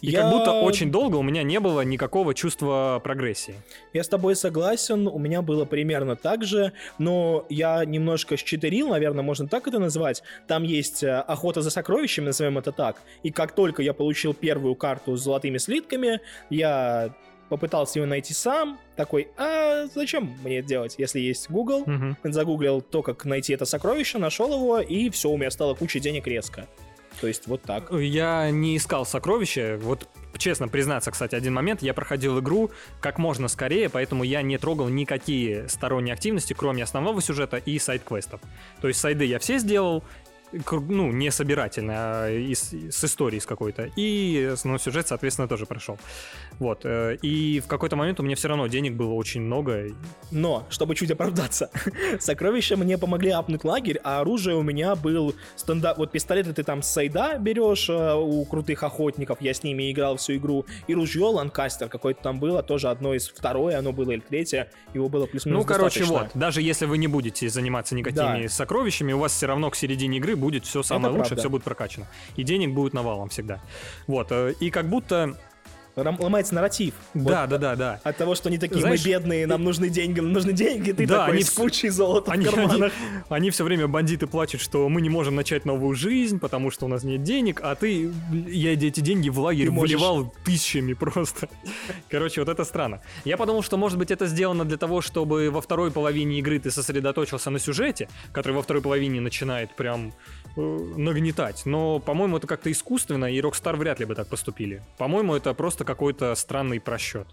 И я... как будто очень долго у меня не было никакого чувства прогрессии. Я с тобой согласен, у меня было примерно так же, но я немножко считерил, наверное, можно так это назвать. Там есть э, охота за сокровищами, назовем это так. И как только я получил первую карту с золотыми слитками, я попытался ее найти сам, такой, а зачем мне это делать, если есть Google? Uh-huh. Загуглил то, как найти это сокровище, нашел его, и все, у меня стало куча денег резко. То есть вот так. Я не искал сокровища. Вот честно признаться, кстати, один момент. Я проходил игру как можно скорее, поэтому я не трогал никакие сторонние активности, кроме основного сюжета и сайт-квестов. То есть сайды я все сделал, ну, не собирательный, а из, с историей с какой-то. И ну, сюжет, соответственно, тоже прошел. Вот. Э, и в какой-то момент у меня все равно денег было очень много. Но, чтобы чуть оправдаться, сокровища мне помогли апнуть лагерь, а оружие у меня был стандарт... Вот пистолеты ты там с сайда берешь э, у крутых охотников, я с ними играл всю игру, и ружье Ланкастер какое-то там было, тоже одно из второе, оно было или третье, его было плюс-минус Ну, короче, достаточно. вот, даже если вы не будете заниматься никакими да. сокровищами, у вас все равно к середине игры будет все самое Это лучшее, правда. все будет прокачано. И денег будет навалом всегда. Вот, э, и как будто ломается нарратив. Да, вот, да, да, да. От того, что они такие, Знаешь, мы бедные, нам нужны деньги, нам нужны деньги, ты да, такой они с кучей золота они, в карманах. Они, они все время, бандиты, плачут, что мы не можем начать новую жизнь, потому что у нас нет денег, а ты, я эти деньги в лагерь можешь... выливал тысячами просто. Короче, вот это странно. Я подумал, что, может быть, это сделано для того, чтобы во второй половине игры ты сосредоточился на сюжете, который во второй половине начинает прям нагнетать. Но, по-моему, это как-то искусственно, и Rockstar вряд ли бы так поступили. По-моему, это просто какой-то странный просчет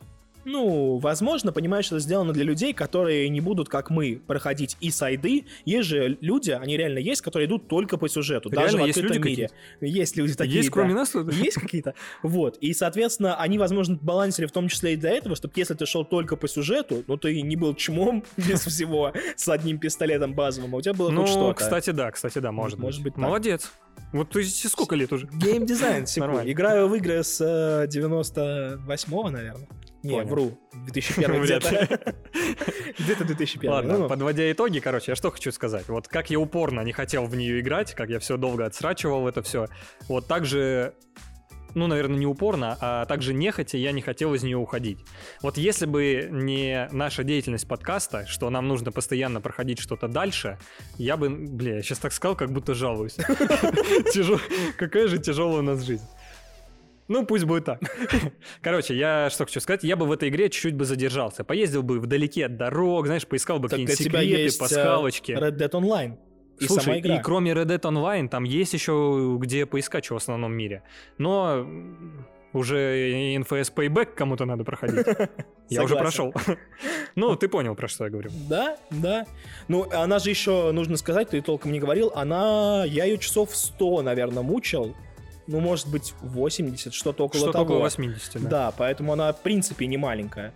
ну, возможно, понимаешь, это сделано для людей, которые не будут, как мы, проходить и сайды. Есть же люди, они реально есть, которые идут только по сюжету, реально даже в есть открытом люди мире. Есть люди такие, Есть кроме да. нас? Есть какие-то. Вот. И, соответственно, они, возможно, балансили в том числе и для этого, чтобы если ты шел только по сюжету, ну, ты не был чмом без всего с одним пистолетом базовым, а у тебя было хоть что-то. Ну, кстати, да, кстати, да, может, может быть. Молодец. Вот ты сколько лет уже? Геймдизайн, Нормально. Играю в игры с 98-го, э, наверное. Не, Понял. вру. 2001 где-то. Где-то 2001. Ладно, ну. подводя итоги, короче, я что хочу сказать. Вот как я упорно не хотел в нее играть, как я все долго отсрачивал это все, вот так же ну, наверное, не упорно, а также нехотя я не хотел из нее уходить. Вот если бы не наша деятельность подкаста, что нам нужно постоянно проходить что-то дальше, я бы, бля, я сейчас так сказал, как будто жалуюсь. Какая же тяжелая у нас жизнь. Ну, пусть будет так. Короче, я что хочу сказать, я бы в этой игре чуть-чуть бы задержался. Поездил бы вдалеке от дорог, знаешь, поискал бы какие-нибудь секреты, пасхалочки. Red Dead Online. И Слушай, сама игра. и кроме Red Dead Online, там есть еще где поискать что в основном мире. Но уже NFS Payback кому-то надо проходить. Я уже прошел. Ну, ты понял, про что я говорю. Да, да. Ну, она же еще, нужно сказать, ты толком не говорил, она, я ее часов 100, наверное, мучил ну, может быть, 80, что-то около что того. Что-то около 80, да. Да, поэтому она, в принципе, не маленькая.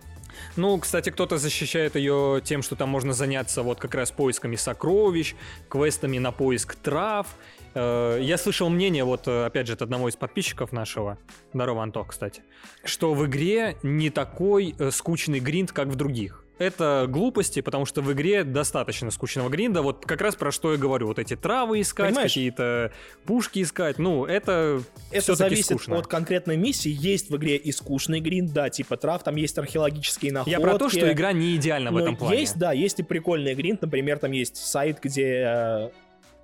Ну, кстати, кто-то защищает ее тем, что там можно заняться вот как раз поисками сокровищ, квестами на поиск трав. Э, я слышал мнение, вот опять же, от одного из подписчиков нашего, здорово, Антох, кстати, что в игре не такой э, скучный гринд, как в других это глупости, потому что в игре достаточно скучного гринда. Вот как раз про что я говорю. Вот эти травы искать, какие-то пушки искать. Ну, это Это зависит скучно. от конкретной миссии. Есть в игре и скучный гринд, да, типа трав, там есть археологические находки. Я про то, что игра не идеальна в этом плане. Есть, да, есть и прикольный гринд. Например, там есть сайт, где э,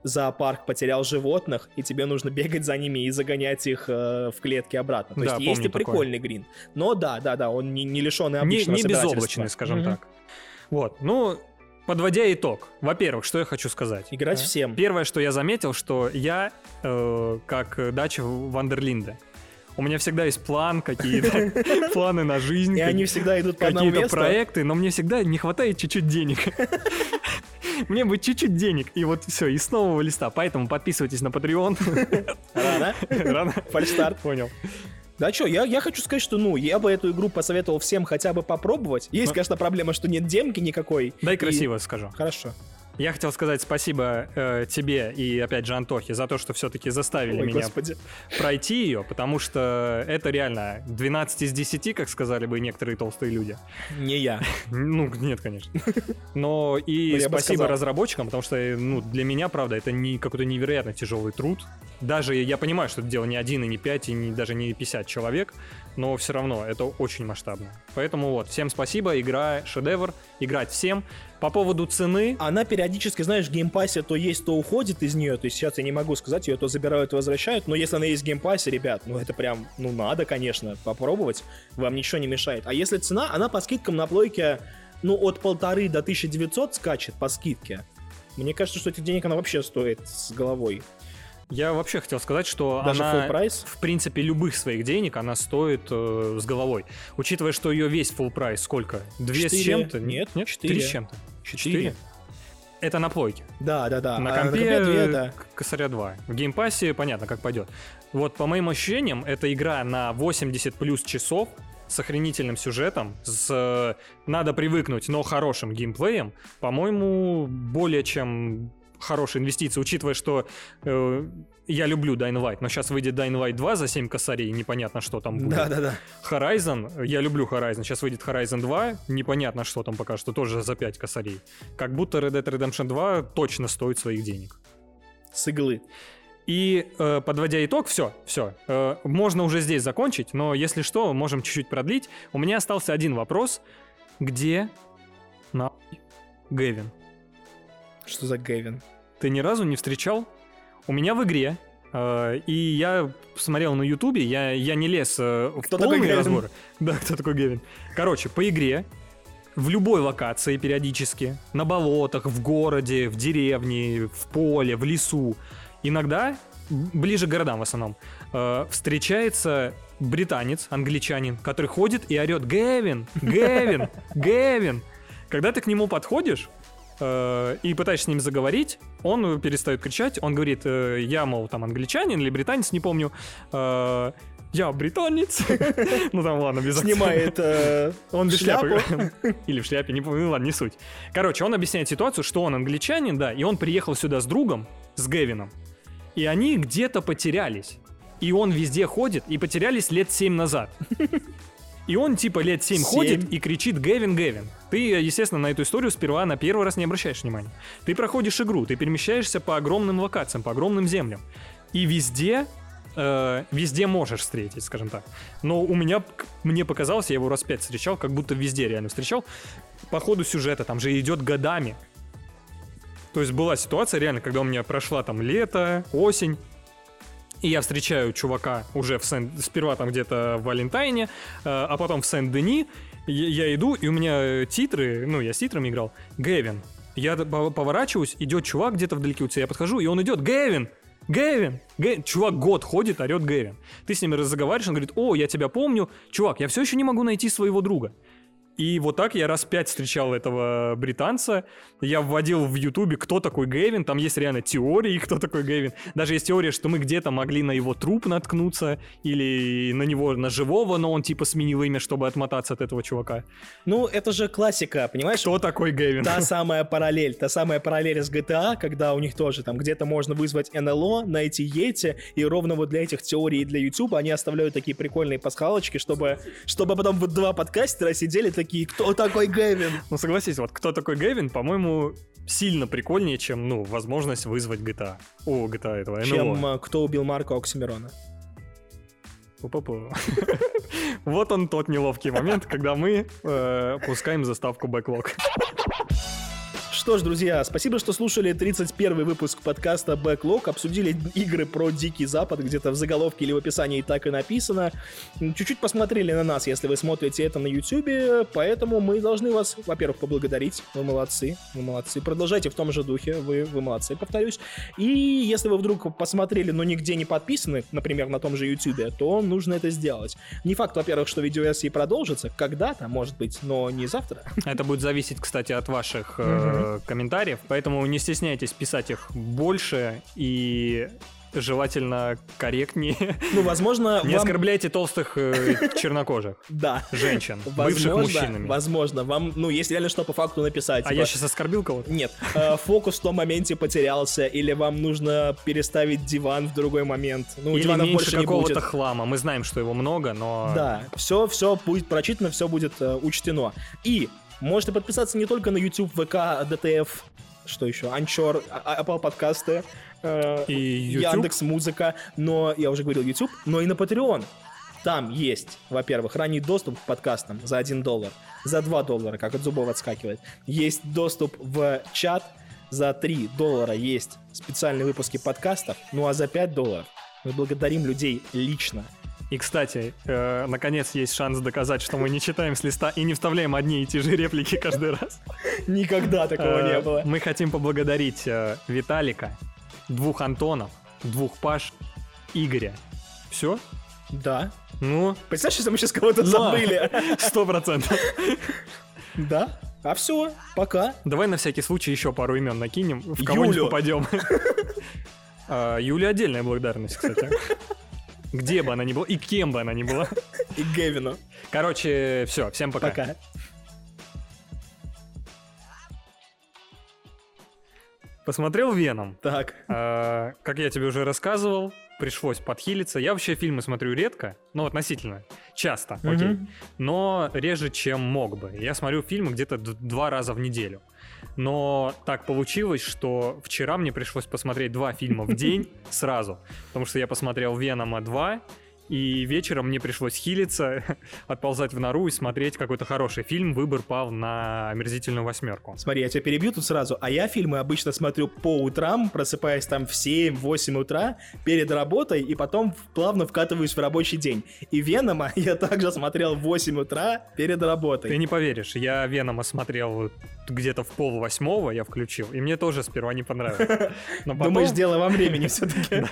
зоопарк потерял животных, и тебе нужно бегать за ними и загонять их э, в клетки обратно. То да, есть есть и прикольный грин. Но да, да, да, он не, не лишенный обычного Не, не безоблачный, скажем mm-hmm. так. Вот, ну, подводя итог, во-первых, что я хочу сказать. Играть да? всем. Первое, что я заметил, что я, э, как дача Вандерлинда, у меня всегда есть план, какие-то планы на жизнь. И они всегда идут по Какие-то проекты, но мне всегда не хватает чуть-чуть денег. Мне бы чуть-чуть денег, и вот все, и с нового листа. Поэтому подписывайтесь на Patreon. Рано? Рано. Фальштарт. Понял. Да что, я, я хочу сказать, что, ну, я бы эту игру посоветовал всем хотя бы попробовать. Есть, Но... конечно, проблема, что нет демки никакой. Дай и... красиво скажу. Хорошо. Я хотел сказать спасибо э, тебе и, опять же, Антохе за то, что все-таки заставили Ой, меня господи. пройти ее, потому что это реально 12 из 10, как сказали бы некоторые толстые люди. Не я. Ну, нет, конечно. Но и ну, спасибо разработчикам, потому что, ну, для меня, правда, это не какой-то невероятно тяжелый труд. Даже я понимаю, что это дело не один и не пять, и не, даже не 50 человек, но все равно это очень масштабно. Поэтому вот, всем спасибо, игра шедевр, играть всем. По поводу цены... Она периодически, знаешь, в геймпассе то есть, то уходит из нее, то есть сейчас я не могу сказать, ее то забирают, то возвращают, но если она есть в геймпассе, ребят, ну это прям, ну надо, конечно, попробовать, вам ничего не мешает. А если цена, она по скидкам на плойке, ну от полторы до 1900 скачет по скидке. Мне кажется, что этих денег она вообще стоит с головой. Я вообще хотел сказать, что Даже она, в принципе, любых своих денег она стоит э, с головой. Учитывая, что ее весь full price сколько? Две с чем-то? Нет, нет, четыре с чем-то. Четыре. Это на плойке. Да, да, да. На А компе, две, да. к- косаря 2. В геймпассе понятно, как пойдет. Вот по моим ощущениям, это игра на 80 плюс часов с охренительным сюжетом, с э, надо привыкнуть, но хорошим геймплеем, по-моему, более чем хорошая инвестиция, учитывая, что э, я люблю Dying Light, но сейчас выйдет Dying Light 2 за 7 косарей, непонятно, что там будет. Да, да, да. Horizon, я люблю Horizon, сейчас выйдет Horizon 2, непонятно, что там пока что, тоже за 5 косарей. Как будто Red Dead Redemption 2 точно стоит своих денег. С иглы. И э, подводя итог, все, все. можно уже здесь закончить, но если что, можем чуть-чуть продлить. У меня остался один вопрос. Где на Гэвин? Что за Гэвин? Ты ни разу не встречал? У меня в игре, э, и я смотрел на Ютубе, я, я не лез э, в Кто такой полный Гэвин? разбор. Да, кто такой Гэвин. Короче, по игре в любой локации периодически, на болотах, в городе, в деревне, в поле, в лесу, иногда, ближе к городам в основном, э, встречается британец, англичанин, который ходит и орет «Гэвин! Гэвин! Гэвин!» Когда ты к нему подходишь, и пытаешься с ним заговорить, он перестает кричать, он говорит, э, я, мол, там англичанин или британец, не помню, э, я британец. Ну там ладно, без. Снимает э, Он без шляпы. Или в шляпе, не помню, ну ладно, не суть. Короче, он объясняет ситуацию, что он англичанин, да, и он приехал сюда с другом, с Гевином, и они где-то потерялись. И он везде ходит, и потерялись лет 7 назад. И он типа лет 7 Семь? ходит и кричит Гевин, Гевин. Ты, естественно, на эту историю сперва на первый раз не обращаешь внимания. Ты проходишь игру, ты перемещаешься по огромным локациям, по огромным землям. И везде, э, везде можешь встретить, скажем так. Но у меня, мне показалось, я его раз пять встречал, как будто везде реально встречал. По ходу сюжета, там же идет годами. То есть была ситуация реально, когда у меня прошла там лето, осень, и я встречаю чувака уже в Сен... сперва там где-то в Валентайне, э, а потом в Сен-Дени. Я, иду, и у меня э, титры, ну, я с титрами играл, Гэвин. Я поворачиваюсь, идет чувак где-то вдалеке у тебя, я подхожу, и он идет, Гэвин! Гэвин! Гэ- Чувак год ходит, орет Гэвин. Ты с ним разговариваешь, он говорит, о, я тебя помню. Чувак, я все еще не могу найти своего друга. И вот так я раз пять встречал этого британца. Я вводил в Ютубе, кто такой Гэвин. Там есть реально теории, кто такой Гэвин. Даже есть теория, что мы где-то могли на его труп наткнуться. Или на него, на живого, но он типа сменил имя, чтобы отмотаться от этого чувака. Ну, это же классика, понимаешь? Кто такой Гэвин? Та самая параллель, та самая параллель с GTA, когда у них тоже там где-то можно вызвать НЛО, найти Йети, и ровно вот для этих теорий и для YouTube они оставляют такие прикольные пасхалочки, чтобы, чтобы потом вот два подкастера сидели такие, кто такой Гэвин? Ну согласись, вот кто такой Гэвин, по-моему, сильно прикольнее, чем, ну, возможность вызвать GTA. О, GTA этого, НЛО. Чем э, кто убил Марка Оксимирона. Пу-пу-пу. Вот он тот неловкий момент, когда мы э, пускаем заставку бэклог. Что ж, друзья, спасибо, что слушали 31 выпуск подкаста Backlog. Обсудили игры про Дикий Запад, где-то в заголовке или в описании так и написано. Чуть-чуть посмотрели на нас, если вы смотрите это на YouTube, поэтому мы должны вас, во-первых, поблагодарить. Вы молодцы, вы молодцы. Продолжайте в том же духе, вы, вы молодцы, повторюсь. И если вы вдруг посмотрели, но нигде не подписаны, например, на том же YouTube, то нужно это сделать. Не факт, во-первых, что видеоверсии продолжится, когда-то, может быть, но не завтра. Это будет зависеть, кстати, от ваших э, комментариев, поэтому не стесняйтесь писать их больше и желательно корректнее. Ну, возможно, Не вам... оскорбляйте толстых э, чернокожих Да. женщин, бывших мужчинами. возможно, вам, ну, есть реально что по факту написать. А типа, я сейчас оскорбил кого-то? Нет, э, фокус в том моменте потерялся, или вам нужно переставить диван в другой момент. Ну, Или диванов меньше больше какого-то хлама. Мы знаем, что его много, но... Да, все, все будет прочитано, все будет э, учтено. И можете подписаться не только на YouTube, ВК, DTF, что еще, Анчор, А- Apple подкасты, э, И YouTube. Яндекс Музыка, но я уже говорил YouTube, но и на Patreon. Там есть, во-первых, ранний доступ к подкастам за 1 доллар, за 2 доллара, как от зубов отскакивает. Есть доступ в чат, за 3 доллара есть специальные выпуски подкастов, ну а за 5 долларов мы благодарим людей лично. И, кстати, э, наконец есть шанс доказать, что мы не читаем с листа и не вставляем одни и те же реплики каждый раз. Никогда такого Э, не было. Мы хотим поблагодарить э, Виталика, двух Антонов, двух Паш, Игоря. Все? Да. Ну, Представляешь, если мы сейчас кого-то забыли? сто процентов. Да? А все, пока. Давай на всякий случай еще пару имен накинем, в кого не попадем. Юля отдельная благодарность, кстати. Где бы она ни была и кем бы она ни была. И Гевину. Короче, все, всем пока. Пока. Посмотрел Веном. Так. А, Как я тебе уже рассказывал, пришлось подхилиться. Я вообще фильмы смотрю редко, ну, относительно, часто, окей. Но реже, чем мог бы. Я смотрю фильмы где-то два раза в неделю. Но так получилось, что вчера мне пришлось посмотреть два фильма в день сразу, потому что я посмотрел «Венома 2», и вечером мне пришлось хилиться, отползать в нору и смотреть какой-то хороший фильм. Выбор пал на «Омерзительную восьмерку». Смотри, я тебя перебью тут сразу. А я фильмы обычно смотрю по утрам, просыпаясь там в 7-8 утра перед работой, и потом плавно вкатываюсь в рабочий день. И Венома я также смотрел в 8 утра перед Ты работой. не поверишь, я Венома смотрел где-то в пол восьмого, я включил, и мне тоже сперва не понравилось. Но потом... Думаешь, дело во времени все-таки.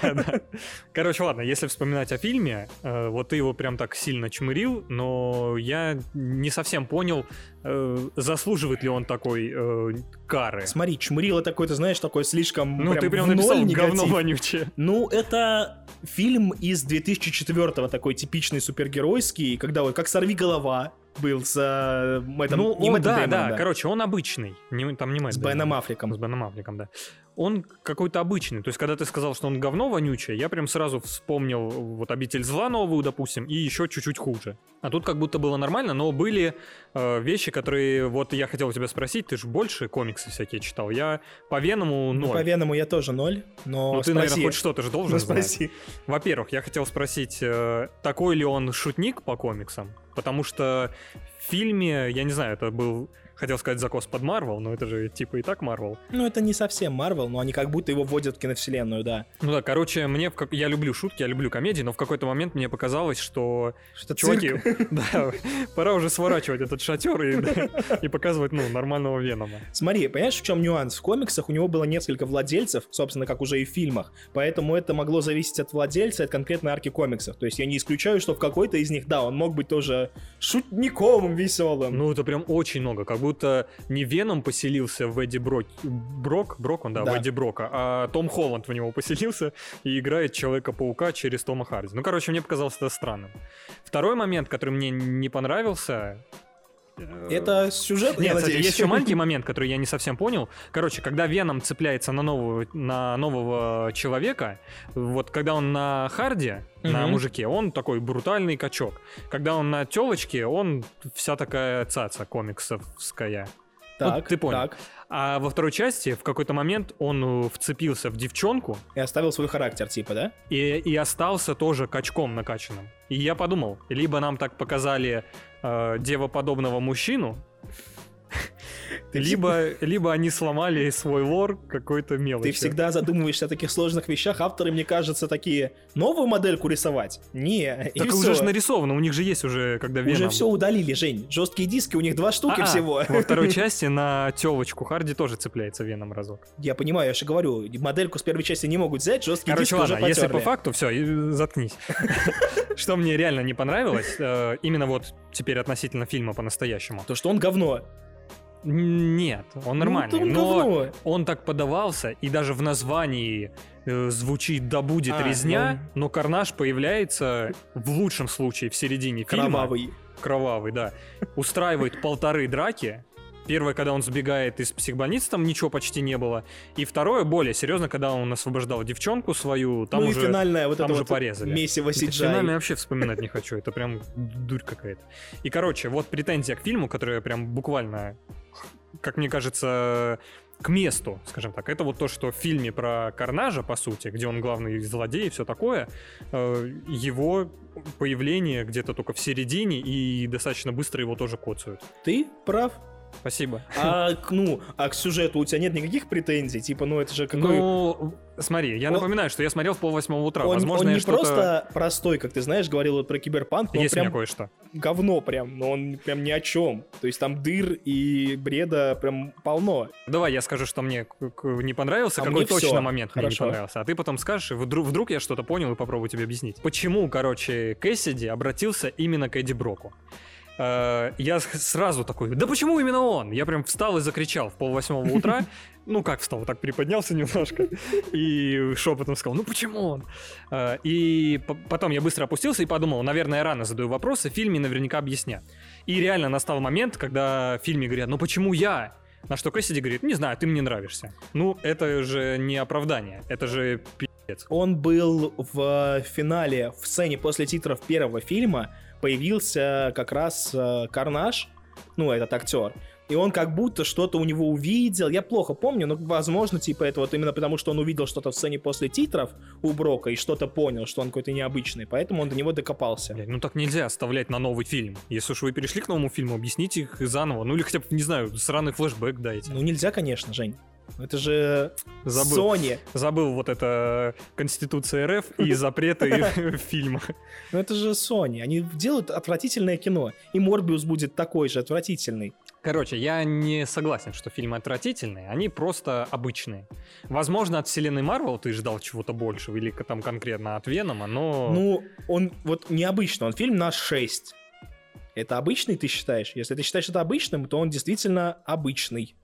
Короче, ладно, если вспоминать о фильме, э, вот ты его прям так сильно чмырил, но я не совсем понял, э, заслуживает ли он такой э, кары. Смотри, чмырило такой, ты знаешь, такой слишком Ну, ты прям в ноль написал негатив. говно вонючее. Ну, это фильм из 2004-го, такой типичный супергеройский, когда вот как «Сорви голова» был с э, Мэттом- ну, не он, Мэттом да, Дэймоном, да, короче, он обычный. Не, там не Мэтт с. Беном Аффлеком. С Беном Аффлеком, да. Он какой-то обычный. То есть, когда ты сказал, что он говно вонючее, я прям сразу вспомнил вот «Обитель зла» новую, допустим, и еще чуть-чуть хуже. А тут как будто было нормально, но были э, вещи, которые... Вот я хотел у тебя спросить, ты же больше комиксы всякие читал. Я по Веному Ну, ноль. По Веному я тоже ноль, но Ну, ты, наверное, хоть что-то же должен Ну, знать. спроси. Во-первых, я хотел спросить, э, такой ли он шутник по комиксам? Потому что в фильме, я не знаю, это был, хотел сказать, закос под Марвел, но это же типа и так Марвел. Ну, это не совсем Марвел, но они как будто его вводят в киновселенную, да. Ну да, короче, мне, как- я люблю шутки, я люблю комедии, но в какой-то момент мне показалось, что, Что чуваки, да, пора уже сворачивать этот шатер и, и показывать, ну, нормального Венома. Смотри, понимаешь, в чем нюанс? В комиксах у него было несколько владельцев, собственно, как уже и в фильмах, поэтому это могло зависеть от владельца, от конкретной арки комиксов. То есть я не исключаю, что в какой-то из них, да, он мог быть тоже шутником веселым. Ну, это прям очень много, как будто не Веном поселился в Эдди Брок, Брок, Брок он, да, в Да. Эдди Брока, а Том Холланд в него поселился и играет Человека-паука через Тома Харди. Ну, короче, мне показалось это странным. Второй момент, который мне не понравился... э, это сюжет, Нет, кстати, есть еще маленький момент, который я не совсем понял. Короче, когда Веном цепляется на нового, на нового человека, вот когда он на Харде, на Мгм. мужике, он такой брутальный качок. Когда он на телочке, он вся такая цаца комиксовская. Так, Вот ты понял. так. А во второй части в какой-то момент он э, вцепился в девчонку И оставил свой характер, типа, да? и, и остался тоже качком накачанным. И я подумал, либо нам так показали э, девоподобного мужчину, либо, либо они сломали свой лор какой-то мелочью. Ты всегда задумываешься о таких сложных вещах. Авторы, мне кажется, такие, новую модельку рисовать? Не, и Так всё. уже же нарисовано, у них же есть уже, когда Уже Веном. все удалили, Жень. Жесткие диски, у них два штуки А-а, всего. Во второй части на телочку Харди тоже цепляется Веном разок. Я понимаю, я же говорю, модельку с первой части не могут взять, жесткие Короче, диски уже ладно, если по потерли. факту, все, заткнись. Что мне реально не понравилось, э, именно вот теперь относительно фильма по-настоящему. То, что он говно. Нет, он нормальный, Ну, то он но говно. он так подавался, и даже в названии э, звучит «Да будет А, резня», но Карнаж появляется в лучшем случае в середине фильма. Кровавый. Кровавый, да. Устраивает полторы драки. Первое, когда он сбегает из психбольницы, там ничего почти не было. И второе, более серьезно, когда он освобождал девчонку свою, там ну уже... и финальная вот там уже вот порезали. месиво финальное вообще вспоминать не хочу, это прям дурь какая-то. И, короче, вот претензия к фильму, которая прям буквально, как мне кажется, к месту, скажем так. Это вот то, что в фильме про Карнажа, по сути, где он главный злодей и все такое, э, его появление где-то только в середине и достаточно быстро его тоже коцают. Ты прав. Спасибо. А, к- ну, а к сюжету у тебя нет никаких претензий? Типа, ну это же какой... Ну, смотри, я Он- напоминаю, что я смотрел в полвосьмого утра. он, Возможно, он не просто простой, как ты знаешь, говорил вот про киберпанк, но Есть прям кое-что. говно прям, но он прям ни о чем. То есть там дыр и бреда прям полно. Давай я скажу, что мне не понравился, А какой точно всё. момент мне не Хорошо. понравился. А ты потом скажешь, и вдруг, вдруг я что-то понял и попробую тебе объяснить. Почему, короче, Кэссиди обратился именно к Эдди Броку? Э, я сразу такой, да почему именно он? Я прям встал и закричал в полвосьмого утра. Ну, как встал, так приподнялся немножко и шепотом сказал, ну почему он? Э, и потом я быстро опустился и подумал, наверное, рано задаю вопросы, в фильме наверняка объяснят. И реально настал момент, когда в фильме говорят, ну почему я? На что Кэссиди говорит, не знаю, ты мне нравишься. Ну, это же не оправдание, это же пи***ц. Он был в финале, в сцене после титров первого фильма, появился как раз э, Карнаж, ну, этот актер, и он как будто что-то у него увидел. Я плохо помню, но, возможно, типа это вот именно потому, что он увидел что-то в сцене после титров у Брока и что-то понял, что он какой-то необычный, поэтому он до него докопался. Блядь, ну так нельзя оставлять на новый фильм. Если уж вы перешли к новому фильму, объясните их заново. Ну или хотя бы, не знаю, сраный флешбэк дайте. Ну нельзя, конечно, Жень. Это же Забыл. Sony. Забыл вот это Конституция РФ и запреты фильма. Ну это же Sony. Они делают отвратительное кино. И Морбиус будет такой же отвратительный. Короче, я не согласен, что фильмы отвратительные, они просто обычные. Возможно, от вселенной Марвел ты ждал чего-то большего, или там конкретно от Венома, но... Ну, он вот необычно, он фильм на 6. Это обычный, ты считаешь? Если ты считаешь это обычным, то он действительно обычный.